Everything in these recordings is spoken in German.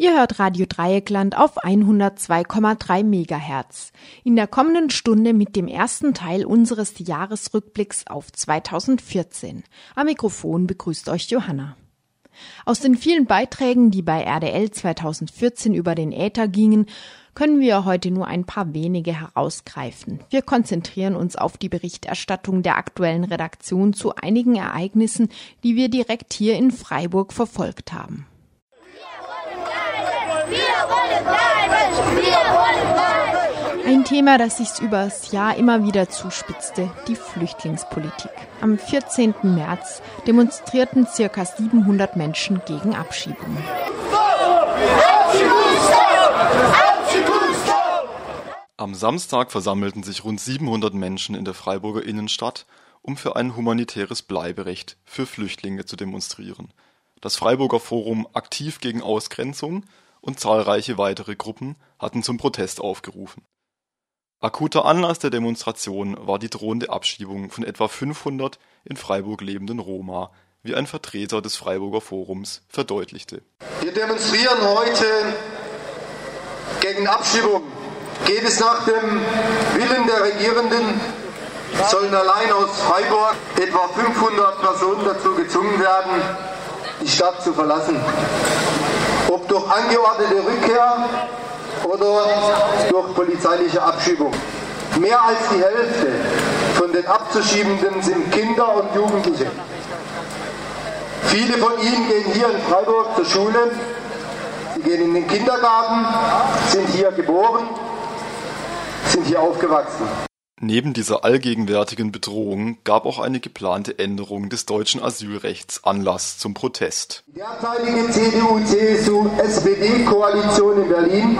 Ihr hört Radio Dreieckland auf 102,3 Megahertz. In der kommenden Stunde mit dem ersten Teil unseres Jahresrückblicks auf 2014. Am Mikrofon begrüßt euch Johanna. Aus den vielen Beiträgen, die bei RDL 2014 über den Äther gingen, können wir heute nur ein paar wenige herausgreifen. Wir konzentrieren uns auf die Berichterstattung der aktuellen Redaktion zu einigen Ereignissen, die wir direkt hier in Freiburg verfolgt haben. Ein Thema, das sich übers Jahr immer wieder zuspitzte, die Flüchtlingspolitik. Am 14. März demonstrierten circa 700 Menschen gegen Abschiebung. Am Samstag versammelten sich rund 700 Menschen in der Freiburger Innenstadt, um für ein humanitäres Bleiberecht für Flüchtlinge zu demonstrieren. Das Freiburger Forum Aktiv gegen Ausgrenzung und zahlreiche weitere Gruppen hatten zum Protest aufgerufen. Akuter Anlass der Demonstration war die drohende Abschiebung von etwa 500 in Freiburg lebenden Roma, wie ein Vertreter des Freiburger Forums verdeutlichte. Wir demonstrieren heute gegen Abschiebung. Geht es nach dem Willen der Regierenden, sollen allein aus Freiburg etwa 500 Personen dazu gezwungen werden, die Stadt zu verlassen ob durch angeordnete Rückkehr oder durch polizeiliche Abschiebung. Mehr als die Hälfte von den Abzuschiebenden sind Kinder und Jugendliche. Viele von ihnen gehen hier in Freiburg zur Schule, sie gehen in den Kindergarten, sind hier geboren, sind hier aufgewachsen. Neben dieser allgegenwärtigen Bedrohung gab auch eine geplante Änderung des deutschen Asylrechts Anlass zum Protest. Die derzeitige CDU-CSU-SPD-Koalition in Berlin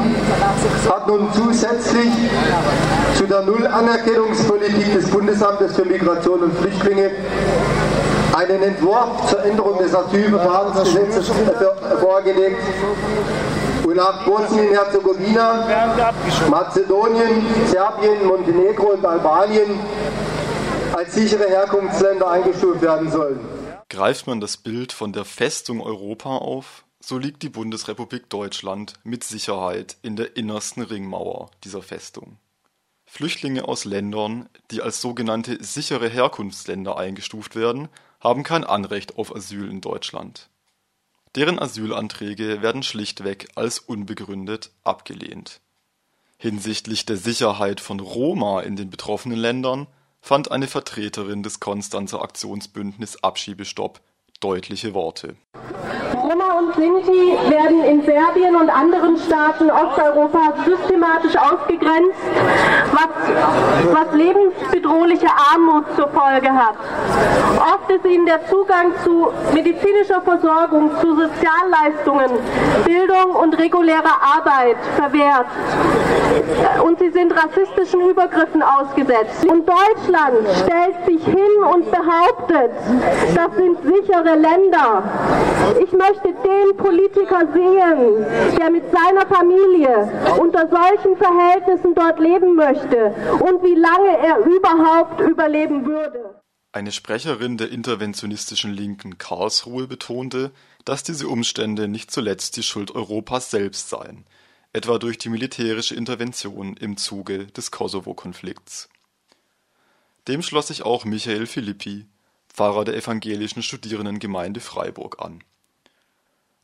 hat nun zusätzlich zu der Nullanerkennungspolitik des Bundesamtes für Migration und Flüchtlinge einen Entwurf zur Änderung des Asylverfahrensgesetzes vorgelegt, wonach Bosnien-Herzegowina, Mazedonien, Serbien, Montenegro und Albanien als sichere Herkunftsländer eingestuft werden sollen. Greift man das Bild von der Festung Europa auf, so liegt die Bundesrepublik Deutschland mit Sicherheit in der innersten Ringmauer dieser Festung. Flüchtlinge aus Ländern, die als sogenannte sichere Herkunftsländer eingestuft werden, haben kein Anrecht auf Asyl in Deutschland. Deren Asylanträge werden schlichtweg als unbegründet abgelehnt. Hinsichtlich der Sicherheit von Roma in den betroffenen Ländern fand eine Vertreterin des Konstanzer Aktionsbündnis Abschiebestopp deutliche Worte Roma und Sinti werden in Serbien und anderen Staaten Osteuropas systematisch ausgegrenzt, was, was lebensbedrohliche Armut zur Folge hat. Oft ist ihnen der Zugang zu medizinischer Versorgung, zu Sozialleistungen, Bildung und regulärer Arbeit verwehrt. Und sie sind rassistischen Übergriffen ausgesetzt. Und Deutschland stellt sich hin und behauptet, das sind sichere Länder. Ich möchte den Politiker sehen, der mit seiner Familie unter solchen Verhältnissen dort leben möchte und wie lange er überhaupt überleben würde. Eine Sprecherin der interventionistischen Linken Karlsruhe betonte, dass diese Umstände nicht zuletzt die Schuld Europas selbst seien, etwa durch die militärische Intervention im Zuge des Kosovo-Konflikts. Dem schloss sich auch Michael Philippi, Pfarrer der evangelischen Studierendengemeinde Freiburg an.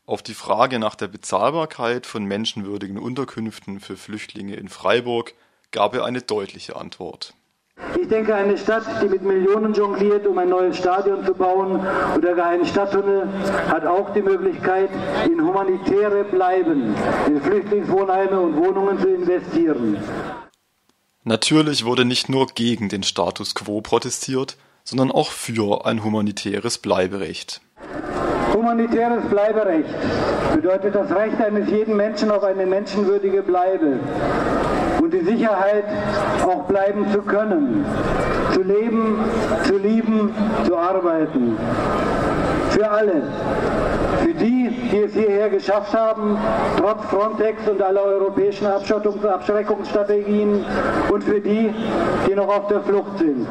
Auf die Frage nach der Bezahlbarkeit von menschenwürdigen Unterkünften für Flüchtlinge in Freiburg gab er eine deutliche Antwort. Ich denke, eine Stadt, die mit Millionen jongliert, um ein neues Stadion zu bauen oder gar einen Stadttunnel, hat auch die Möglichkeit, in humanitäre Bleiben, in Flüchtlingswohnheime und Wohnungen zu investieren. Natürlich wurde nicht nur gegen den Status quo protestiert, sondern auch für ein humanitäres Bleiberecht. Humanitäres Bleiberecht bedeutet das Recht eines jeden Menschen auf eine menschenwürdige Bleibe und die Sicherheit, auch bleiben zu können, zu leben, zu lieben, zu arbeiten. Für alle. Für die, die es hierher geschafft haben, trotz Frontex und aller europäischen Abschottungs- und Abschreckungsstrategien und für die, die noch auf der Flucht sind.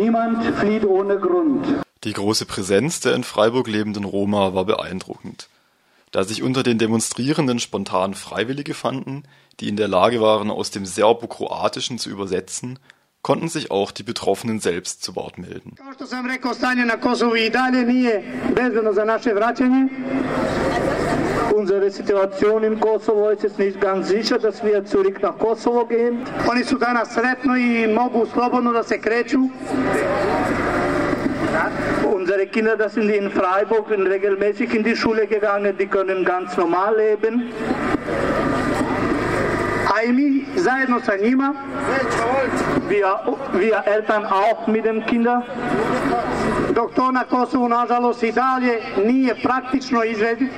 Niemand flieht ohne Grund. Die große Präsenz der in Freiburg lebenden Roma war beeindruckend. Da sich unter den Demonstrierenden spontan Freiwillige fanden, die in der Lage waren, aus dem Serbokroatischen zu übersetzen, konnten sich auch die Betroffenen selbst zu Wort melden. Unsere Situation in Kosovo ist es nicht ganz sicher, dass wir zurück nach Kosovo gehen. Oni su danas sretno i mogu slobodno da se kreću. Unsere Kinder, das sind in Freiburg regelmäßig in die Schule gegangen, die können ganz normal leben. A i mi zajedno sa njima, wir, wir Eltern auch mit den Kindern, dok to na Kosovu nažalost i dalje nije praktično izvediv.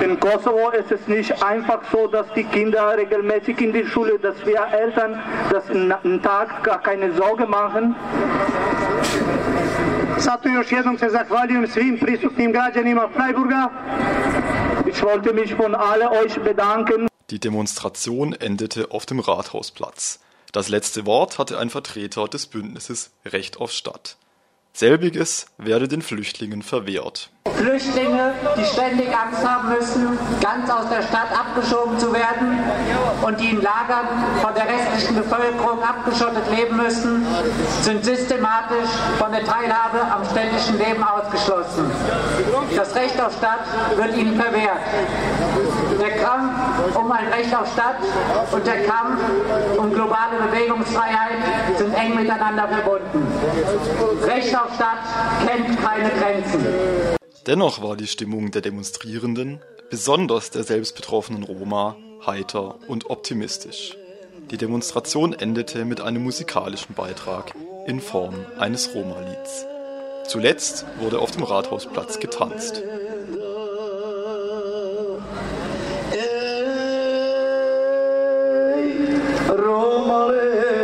In Kosovo ist es nicht einfach so, dass die Kinder regelmäßig in die Schule, dass wir Eltern das einen Tag gar keine Sorge machen. Zato još jednom se zahvaljujem svim prisutnim građanima Freiburga. Ich wollte mich von alle euch bedanken. Die Demonstration endete auf dem Rathausplatz. Das letzte Wort hatte ein Vertreter des Bündnisses Recht auf Stadt. Selbiges werde den Flüchtlingen verwehrt. Flüchtlinge, die ständig Angst haben müssen, ganz aus der Stadt abgeschoben zu werden und die in Lagern von der restlichen Bevölkerung abgeschottet leben müssen, sind systematisch von der Teilhabe am städtischen Leben ausgeschlossen. Das Recht auf Stadt wird ihnen verwehrt. Der Kampf um ein Recht auf Stadt und der Kampf um globale Bewegungsfreiheit sind eng miteinander verbunden. Recht auf Stadt kennt keine Grenzen. Dennoch war die Stimmung der Demonstrierenden, besonders der selbstbetroffenen Roma, heiter und optimistisch. Die Demonstration endete mit einem musikalischen Beitrag in Form eines Roma-Lieds. Zuletzt wurde auf dem Rathausplatz getanzt. আমারে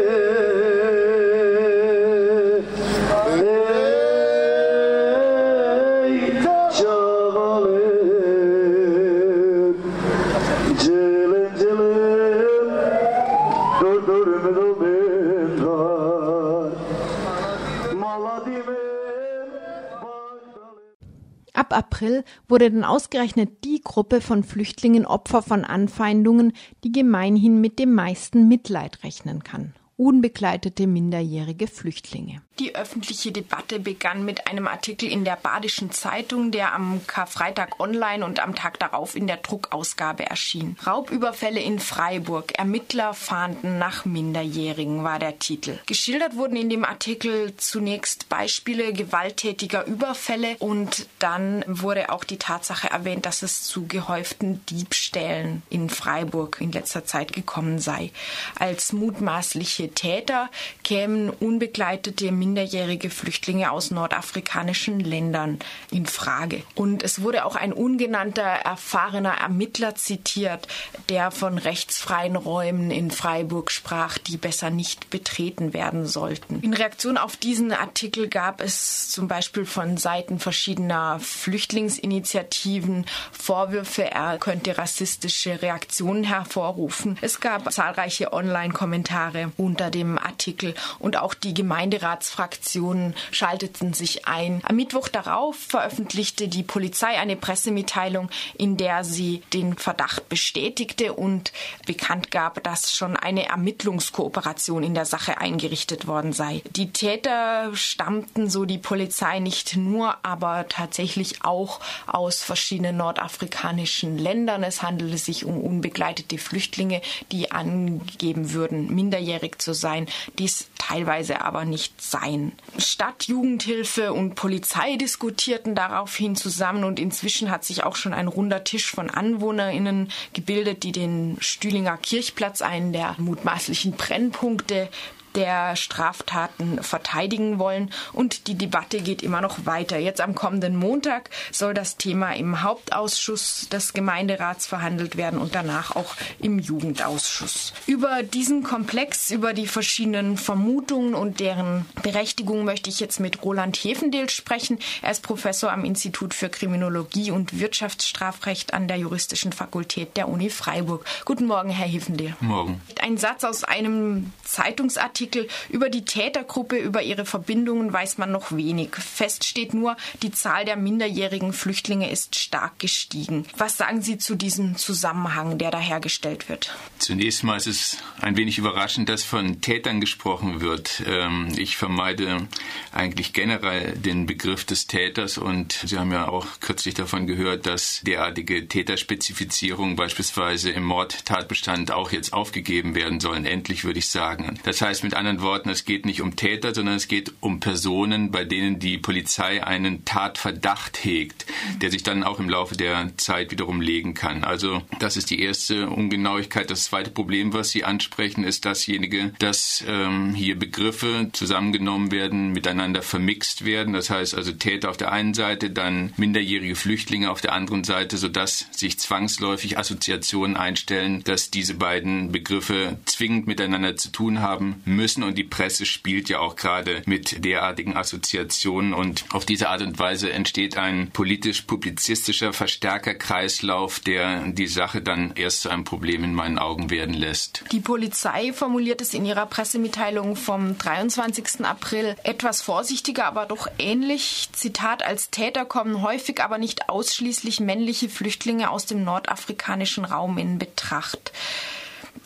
April wurde dann ausgerechnet die Gruppe von Flüchtlingen Opfer von Anfeindungen, die gemeinhin mit dem meisten Mitleid rechnen kann unbegleitete minderjährige Flüchtlinge. Die öffentliche Debatte begann mit einem Artikel in der Badischen Zeitung, der am Karfreitag online und am Tag darauf in der Druckausgabe erschien. Raubüberfälle in Freiburg. Ermittler fahnden nach Minderjährigen war der Titel. Geschildert wurden in dem Artikel zunächst Beispiele gewalttätiger Überfälle und dann wurde auch die Tatsache erwähnt, dass es zu gehäuften Diebstählen in Freiburg in letzter Zeit gekommen sei. Als mutmaßliche Täter kämen unbegleitete minderjährige Flüchtlinge aus nordafrikanischen Ländern in Frage. Und es wurde auch ein ungenannter erfahrener Ermittler zitiert, der von rechtsfreien Räumen in Freiburg sprach, die besser nicht betreten werden sollten. In Reaktion auf diesen Artikel gab es zum Beispiel von Seiten verschiedener Flüchtlingsinitiativen Vorwürfe, er könnte rassistische Reaktionen hervorrufen. Es gab zahlreiche Online-Kommentare unter unter dem Artikel und auch die Gemeinderatsfraktionen schalteten sich ein. Am Mittwoch darauf veröffentlichte die Polizei eine Pressemitteilung, in der sie den Verdacht bestätigte und bekannt gab, dass schon eine Ermittlungskooperation in der Sache eingerichtet worden sei. Die Täter stammten, so die Polizei, nicht nur, aber tatsächlich auch aus verschiedenen nordafrikanischen Ländern. Es handelte sich um unbegleitete Flüchtlinge, die angeben würden, minderjährig zu sein, dies teilweise aber nicht sein. Stadt, Jugendhilfe und Polizei diskutierten daraufhin zusammen und inzwischen hat sich auch schon ein runder Tisch von AnwohnerInnen gebildet, die den Stühlinger Kirchplatz, einen der mutmaßlichen Brennpunkte der Straftaten verteidigen wollen. Und die Debatte geht immer noch weiter. Jetzt am kommenden Montag soll das Thema im Hauptausschuss des Gemeinderats verhandelt werden und danach auch im Jugendausschuss. Über diesen Komplex, über die verschiedenen Vermutungen und deren Berechtigung möchte ich jetzt mit Roland Hefendeel sprechen. Er ist Professor am Institut für Kriminologie und Wirtschaftsstrafrecht an der Juristischen Fakultät der Uni Freiburg. Guten Morgen, Herr Hefendeel. Morgen. Ein Satz aus einem Zeitungsartikel Artikel, über die Tätergruppe, über ihre Verbindungen weiß man noch wenig. Fest steht nur, die Zahl der minderjährigen Flüchtlinge ist stark gestiegen. Was sagen Sie zu diesem Zusammenhang, der da hergestellt wird? Zunächst mal ist es ein wenig überraschend, dass von Tätern gesprochen wird. Ähm, ich vermeide eigentlich generell den Begriff des Täters und Sie haben ja auch kürzlich davon gehört, dass derartige Täterspezifizierungen beispielsweise im Mordtatbestand auch jetzt aufgegeben werden sollen. Endlich würde ich sagen. Das heißt mit anderen Worten, es geht nicht um Täter, sondern es geht um Personen, bei denen die Polizei einen Tatverdacht hegt, der sich dann auch im Laufe der Zeit wiederum legen kann. Also das ist die erste Ungenauigkeit. Das zweite Problem, was Sie ansprechen, ist dasjenige, dass ähm, hier Begriffe zusammengenommen werden, miteinander vermixt werden. Das heißt also Täter auf der einen Seite, dann minderjährige Flüchtlinge auf der anderen Seite, sodass sich zwangsläufig Assoziationen einstellen, dass diese beiden Begriffe zwingend miteinander zu tun haben müssen. Und die Presse spielt ja auch gerade mit derartigen Assoziationen. Und auf diese Art und Weise entsteht ein politisch-publizistischer Verstärkerkreislauf, der die Sache dann erst zu einem Problem in meinen Augen werden lässt. Die Polizei formuliert es in ihrer Pressemitteilung vom 23. April etwas vorsichtiger, aber doch ähnlich. Zitat, als Täter kommen häufig, aber nicht ausschließlich männliche Flüchtlinge aus dem nordafrikanischen Raum in Betracht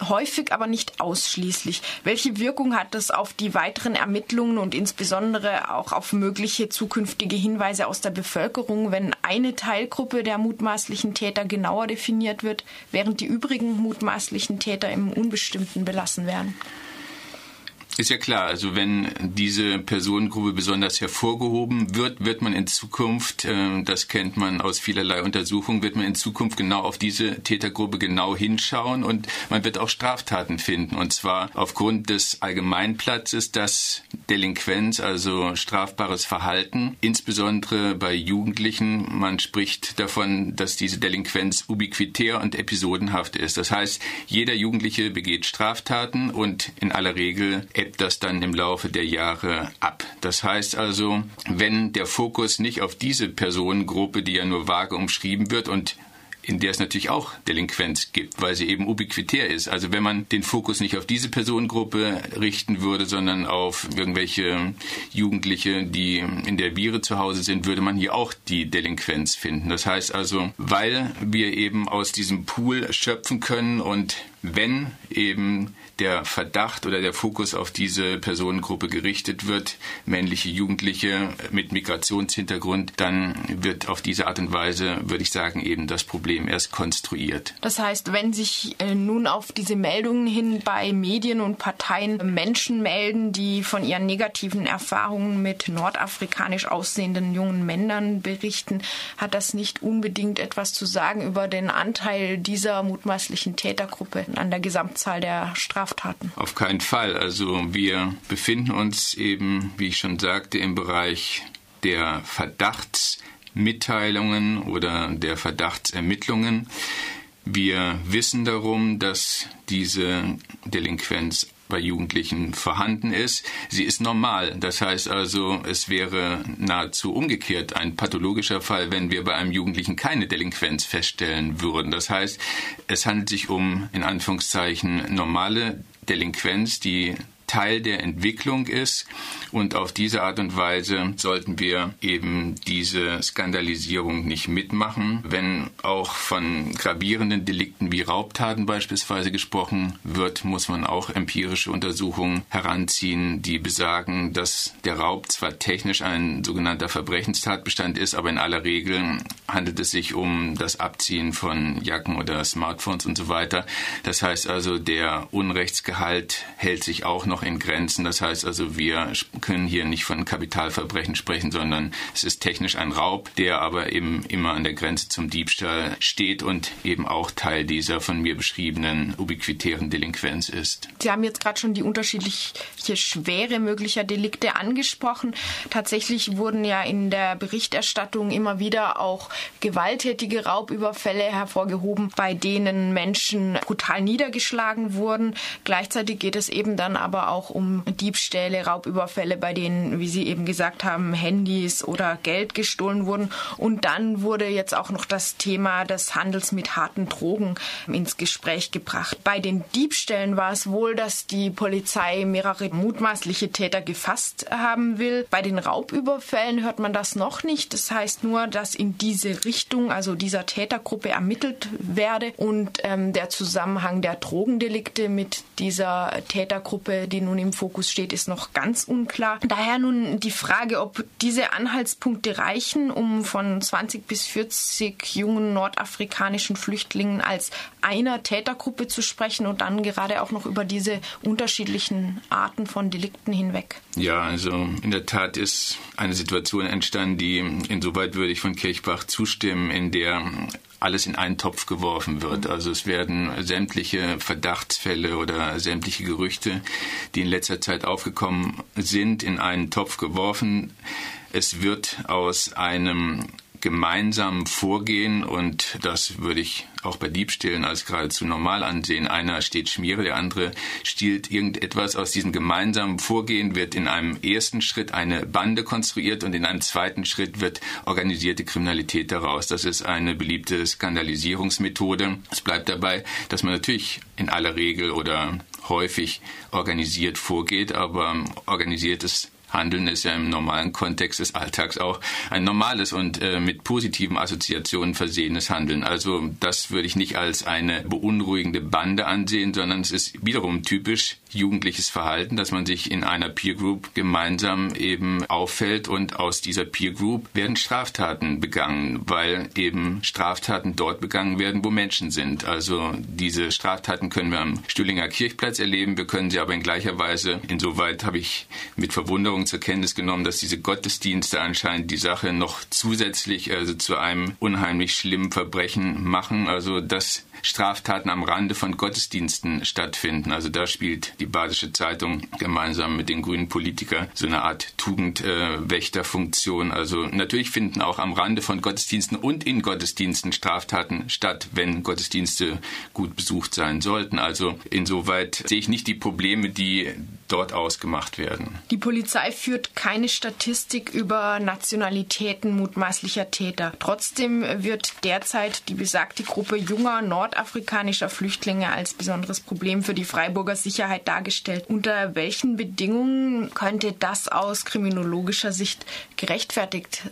häufig, aber nicht ausschließlich. Welche Wirkung hat das auf die weiteren Ermittlungen und insbesondere auch auf mögliche zukünftige Hinweise aus der Bevölkerung, wenn eine Teilgruppe der mutmaßlichen Täter genauer definiert wird, während die übrigen mutmaßlichen Täter im Unbestimmten belassen werden? Ist ja klar, also wenn diese Personengruppe besonders hervorgehoben wird, wird man in Zukunft, äh, das kennt man aus vielerlei Untersuchungen, wird man in Zukunft genau auf diese Tätergruppe genau hinschauen und man wird auch Straftaten finden. Und zwar aufgrund des Allgemeinplatzes, dass Delinquenz, also strafbares Verhalten, insbesondere bei Jugendlichen, man spricht davon, dass diese Delinquenz ubiquitär und episodenhaft ist. Das heißt, jeder Jugendliche begeht Straftaten und in aller Regel ebbt das dann im Laufe der Jahre ab. Das heißt also, wenn der Fokus nicht auf diese Personengruppe, die ja nur vage umschrieben wird und in der es natürlich auch Delinquenz gibt, weil sie eben ubiquitär ist. Also wenn man den Fokus nicht auf diese Personengruppe richten würde, sondern auf irgendwelche Jugendliche, die in der Viere zu Hause sind, würde man hier auch die Delinquenz finden. Das heißt also, weil wir eben aus diesem Pool schöpfen können und wenn eben der Verdacht oder der Fokus auf diese Personengruppe gerichtet wird, männliche Jugendliche mit Migrationshintergrund, dann wird auf diese Art und Weise, würde ich sagen, eben das Problem erst konstruiert. Das heißt, wenn sich äh, nun auf diese Meldungen hin bei Medien und Parteien Menschen melden, die von ihren negativen Erfahrungen mit nordafrikanisch aussehenden jungen Männern berichten, hat das nicht unbedingt etwas zu sagen über den Anteil dieser mutmaßlichen Tätergruppe an der Gesamtzahl der Straftaten. Auf keinen Fall. Also wir befinden uns eben, wie ich schon sagte, im Bereich der Verdachtsmitteilungen oder der Verdachtsermittlungen. Wir wissen darum, dass diese Delinquenz bei Jugendlichen vorhanden ist. Sie ist normal. Das heißt also, es wäre nahezu umgekehrt ein pathologischer Fall, wenn wir bei einem Jugendlichen keine Delinquenz feststellen würden. Das heißt, es handelt sich um in Anführungszeichen normale Delinquenz, die Teil der Entwicklung ist. Und auf diese Art und Weise sollten wir eben diese Skandalisierung nicht mitmachen. Wenn auch von gravierenden Delikten wie Raubtaten beispielsweise gesprochen wird, muss man auch empirische Untersuchungen heranziehen, die besagen, dass der Raub zwar technisch ein sogenannter Verbrechenstatbestand ist, aber in aller Regel handelt es sich um das Abziehen von Jacken oder Smartphones und so weiter. Das heißt also, der Unrechtsgehalt hält sich auch noch noch in Grenzen. Das heißt also, wir können hier nicht von Kapitalverbrechen sprechen, sondern es ist technisch ein Raub, der aber eben immer an der Grenze zum Diebstahl steht und eben auch Teil dieser von mir beschriebenen ubiquitären Delinquenz ist. Sie haben jetzt gerade schon die unterschiedliche Schwere möglicher Delikte angesprochen. Tatsächlich wurden ja in der Berichterstattung immer wieder auch gewalttätige Raubüberfälle hervorgehoben, bei denen Menschen brutal niedergeschlagen wurden. Gleichzeitig geht es eben dann aber auch um Diebstähle, Raubüberfälle, bei denen, wie Sie eben gesagt haben, Handys oder Geld gestohlen wurden. Und dann wurde jetzt auch noch das Thema des Handels mit harten Drogen ins Gespräch gebracht. Bei den Diebstählen war es wohl, dass die Polizei mehrere mutmaßliche Täter gefasst haben will. Bei den Raubüberfällen hört man das noch nicht. Das heißt nur, dass in diese Richtung, also dieser Tätergruppe ermittelt werde und ähm, der Zusammenhang der Drogendelikte mit dieser Tätergruppe, die nun im Fokus steht, ist noch ganz unklar. Daher nun die Frage, ob diese Anhaltspunkte reichen, um von 20 bis 40 jungen nordafrikanischen Flüchtlingen als einer Tätergruppe zu sprechen und dann gerade auch noch über diese unterschiedlichen Arten von Delikten hinweg. Ja, also in der Tat ist eine Situation entstanden, die insoweit würde ich von Kirchbach zustimmen, in der alles in einen Topf geworfen wird. Also es werden sämtliche Verdachtsfälle oder sämtliche Gerüchte, die in letzter Zeit aufgekommen sind, in einen Topf geworfen. Es wird aus einem gemeinsamen Vorgehen und das würde ich auch bei Diebstählen als geradezu normal ansehen. Einer steht Schmiere, der andere stiehlt irgendetwas. Aus diesem gemeinsamen Vorgehen wird in einem ersten Schritt eine Bande konstruiert und in einem zweiten Schritt wird organisierte Kriminalität daraus. Das ist eine beliebte Skandalisierungsmethode. Es bleibt dabei, dass man natürlich in aller Regel oder häufig organisiert vorgeht, aber organisiertes Handeln ist ja im normalen Kontext des Alltags auch ein normales und äh, mit positiven Assoziationen versehenes Handeln. Also das würde ich nicht als eine beunruhigende Bande ansehen, sondern es ist wiederum typisch jugendliches Verhalten, dass man sich in einer Peer Group gemeinsam eben auffällt und aus dieser Peer Group werden Straftaten begangen, weil eben Straftaten dort begangen werden, wo Menschen sind. Also diese Straftaten können wir am Stühlinger Kirchplatz erleben, wir können sie aber in gleicher Weise, insoweit habe ich mit Verwunderung zur Kenntnis genommen, dass diese Gottesdienste anscheinend die Sache noch zusätzlich also zu einem unheimlich schlimmen Verbrechen machen. Also dass Straftaten am Rande von Gottesdiensten stattfinden. Also da spielt die Badische Zeitung gemeinsam mit den grünen Politikern so eine Art Tugendwächterfunktion. Äh, also natürlich finden auch am Rande von Gottesdiensten und in Gottesdiensten Straftaten statt, wenn Gottesdienste gut besucht sein sollten. Also insoweit sehe ich nicht die Probleme, die dort ausgemacht werden. Die Polizei führt keine Statistik über Nationalitäten mutmaßlicher Täter. Trotzdem wird derzeit die besagte Gruppe junger nordafrikanischer Flüchtlinge als besonderes Problem für die Freiburger Sicherheit dargestellt. Unter welchen Bedingungen könnte das aus kriminologischer Sicht gerechtfertigt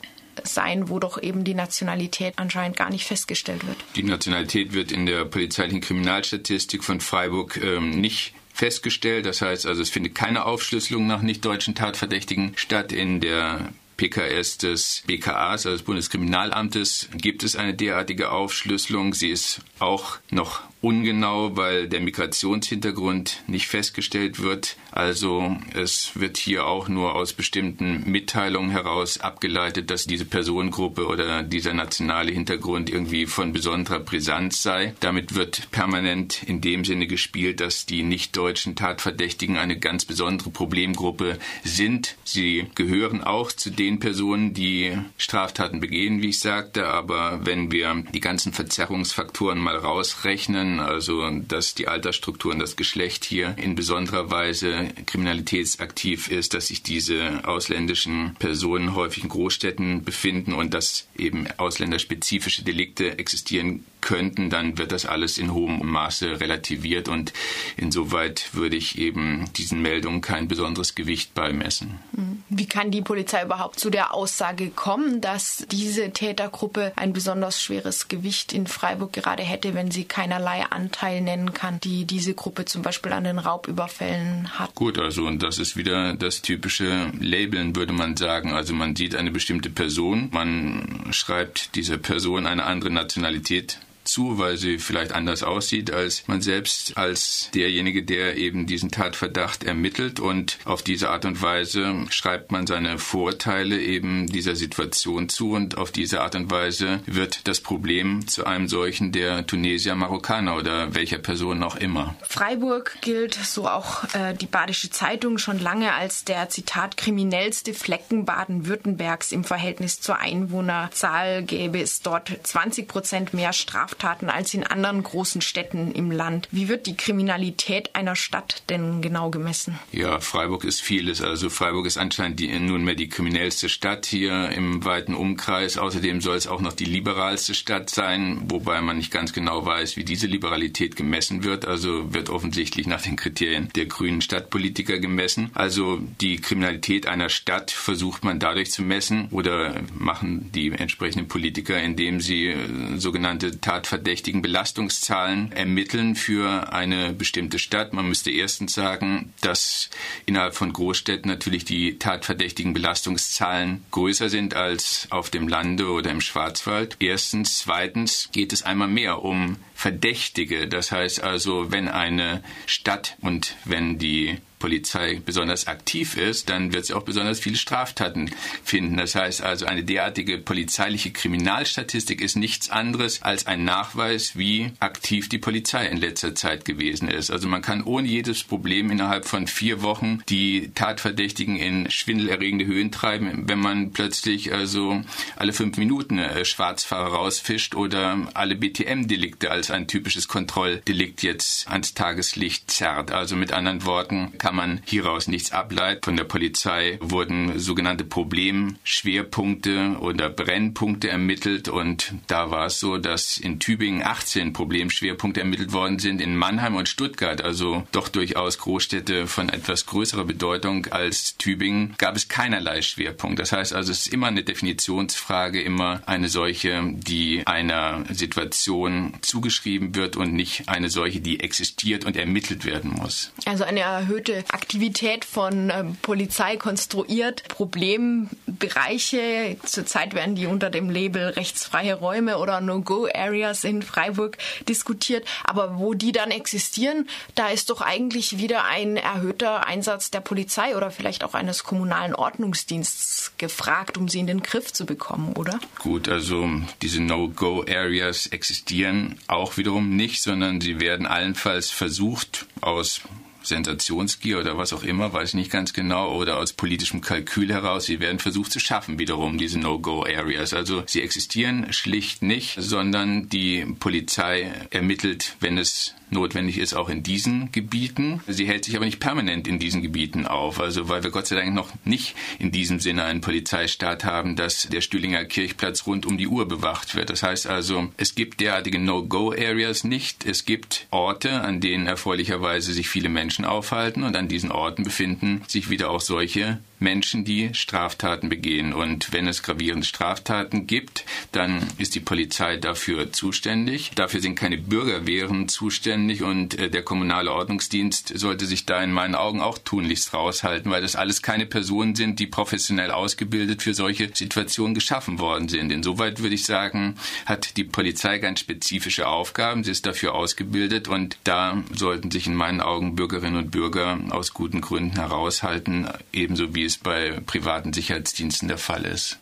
sein, wo doch eben die Nationalität anscheinend gar nicht festgestellt wird. Die Nationalität wird in der polizeilichen Kriminalstatistik von Freiburg ähm, nicht festgestellt. Das heißt also, es findet keine Aufschlüsselung nach nicht-deutschen Tatverdächtigen statt. In der PKS des BKAs, also des Bundeskriminalamtes, gibt es eine derartige Aufschlüsselung. Sie ist auch noch ungenau, weil der Migrationshintergrund nicht festgestellt wird. Also es wird hier auch nur aus bestimmten Mitteilungen heraus abgeleitet, dass diese Personengruppe oder dieser nationale Hintergrund irgendwie von besonderer Brisanz sei. Damit wird permanent in dem Sinne gespielt, dass die nicht-deutschen Tatverdächtigen eine ganz besondere Problemgruppe sind. Sie gehören auch zu den Personen, die Straftaten begehen, wie ich sagte, aber wenn wir die ganzen Verzerrungsfaktoren mal rausrechnen, also dass die Altersstruktur und das Geschlecht hier in besonderer Weise kriminalitätsaktiv ist, dass sich diese ausländischen Personen häufig in Großstädten befinden und dass eben ausländerspezifische Delikte existieren könnten, dann wird das alles in hohem Maße relativiert und insoweit würde ich eben diesen Meldungen kein besonderes Gewicht beimessen. Hm. Wie kann die Polizei überhaupt zu der Aussage kommen, dass diese Tätergruppe ein besonders schweres Gewicht in Freiburg gerade hätte, wenn sie keinerlei Anteil nennen kann, die diese Gruppe zum Beispiel an den Raubüberfällen hat? Gut, also und das ist wieder das typische Labeln, würde man sagen. Also man sieht eine bestimmte Person, man schreibt dieser Person eine andere Nationalität zu, weil sie vielleicht anders aussieht als man selbst, als derjenige, der eben diesen Tatverdacht ermittelt. Und auf diese Art und Weise schreibt man seine Vorteile eben dieser Situation zu. Und auf diese Art und Weise wird das Problem zu einem solchen der Tunesier, Marokkaner oder welcher Person auch immer. Freiburg gilt, so auch äh, die Badische Zeitung, schon lange als der, Zitat, kriminellste Flecken Baden-Württembergs im Verhältnis zur Einwohnerzahl gäbe es dort 20 Prozent mehr Straf Straftaten als in anderen großen Städten im Land. Wie wird die Kriminalität einer Stadt denn genau gemessen? Ja, Freiburg ist vieles. Also Freiburg ist anscheinend die, nunmehr die kriminellste Stadt hier im weiten Umkreis. Außerdem soll es auch noch die liberalste Stadt sein, wobei man nicht ganz genau weiß, wie diese Liberalität gemessen wird. Also wird offensichtlich nach den Kriterien der grünen Stadtpolitiker gemessen. Also die Kriminalität einer Stadt versucht man dadurch zu messen oder machen die entsprechenden Politiker, indem sie äh, sogenannte tatverdächtigen Belastungszahlen ermitteln für eine bestimmte Stadt. Man müsste erstens sagen, dass innerhalb von Großstädten natürlich die tatverdächtigen Belastungszahlen größer sind als auf dem Lande oder im Schwarzwald. Erstens. Zweitens geht es einmal mehr um Verdächtige. Das heißt also, wenn eine Stadt und wenn die Polizei besonders aktiv ist, dann wird sie auch besonders viele Straftaten finden. Das heißt also, eine derartige polizeiliche Kriminalstatistik ist nichts anderes als ein Nachweis, wie aktiv die Polizei in letzter Zeit gewesen ist. Also man kann ohne jedes Problem innerhalb von vier Wochen die Tatverdächtigen in schwindelerregende Höhen treiben, wenn man plötzlich also alle fünf Minuten äh, Schwarzfahrer rausfischt oder alle BTM-Delikte als ein typisches Kontrolldelikt jetzt ans Tageslicht zerrt. Also mit anderen Worten kann man hieraus nichts ableiten. Von der Polizei wurden sogenannte Problemschwerpunkte oder Brennpunkte ermittelt und da war es so, dass in Tübingen 18 Problemschwerpunkte ermittelt worden sind, in Mannheim und Stuttgart, also doch durchaus Großstädte von etwas größerer Bedeutung als Tübingen, gab es keinerlei Schwerpunkt. Das heißt also, es ist immer eine Definitionsfrage, immer eine solche, die einer Situation zugeschrieben wird und nicht eine solche, die existiert und ermittelt werden muss. Also eine erhöhte Aktivität von ähm, Polizei konstruiert, Problembereiche. Zurzeit werden die unter dem Label rechtsfreie Räume oder No-Go-Areas in Freiburg diskutiert. Aber wo die dann existieren, da ist doch eigentlich wieder ein erhöhter Einsatz der Polizei oder vielleicht auch eines kommunalen Ordnungsdienstes gefragt, um sie in den Griff zu bekommen, oder? Gut, also diese No-Go-Areas existieren auch wiederum nicht, sondern sie werden allenfalls versucht aus Sensationsgier oder was auch immer, weiß ich nicht ganz genau, oder aus politischem Kalkül heraus. Sie werden versucht zu schaffen, wiederum diese No-Go-Areas. Also sie existieren schlicht nicht, sondern die Polizei ermittelt, wenn es notwendig ist, auch in diesen Gebieten. Sie hält sich aber nicht permanent in diesen Gebieten auf, also weil wir Gott sei Dank noch nicht in diesem Sinne einen Polizeistaat haben, dass der Stühlinger Kirchplatz rund um die Uhr bewacht wird. Das heißt also, es gibt derartige No-Go-Areas nicht. Es gibt Orte, an denen erfreulicherweise sich viele Menschen aufhalten und an diesen Orten befinden sich wieder auch solche Menschen, die Straftaten begehen. Und wenn es gravierende Straftaten gibt, dann ist die Polizei dafür zuständig. Dafür sind keine Bürgerwehren zuständig und äh, der kommunale Ordnungsdienst sollte sich da in meinen Augen auch tunlichst raushalten, weil das alles keine Personen sind, die professionell ausgebildet für solche Situationen geschaffen worden sind. Insoweit würde ich sagen, hat die Polizei ganz spezifische Aufgaben. Sie ist dafür ausgebildet und da sollten sich in meinen Augen Bürgerinnen und Bürger aus guten Gründen heraushalten, ebenso wie es es bei privaten Sicherheitsdiensten der Fall ist.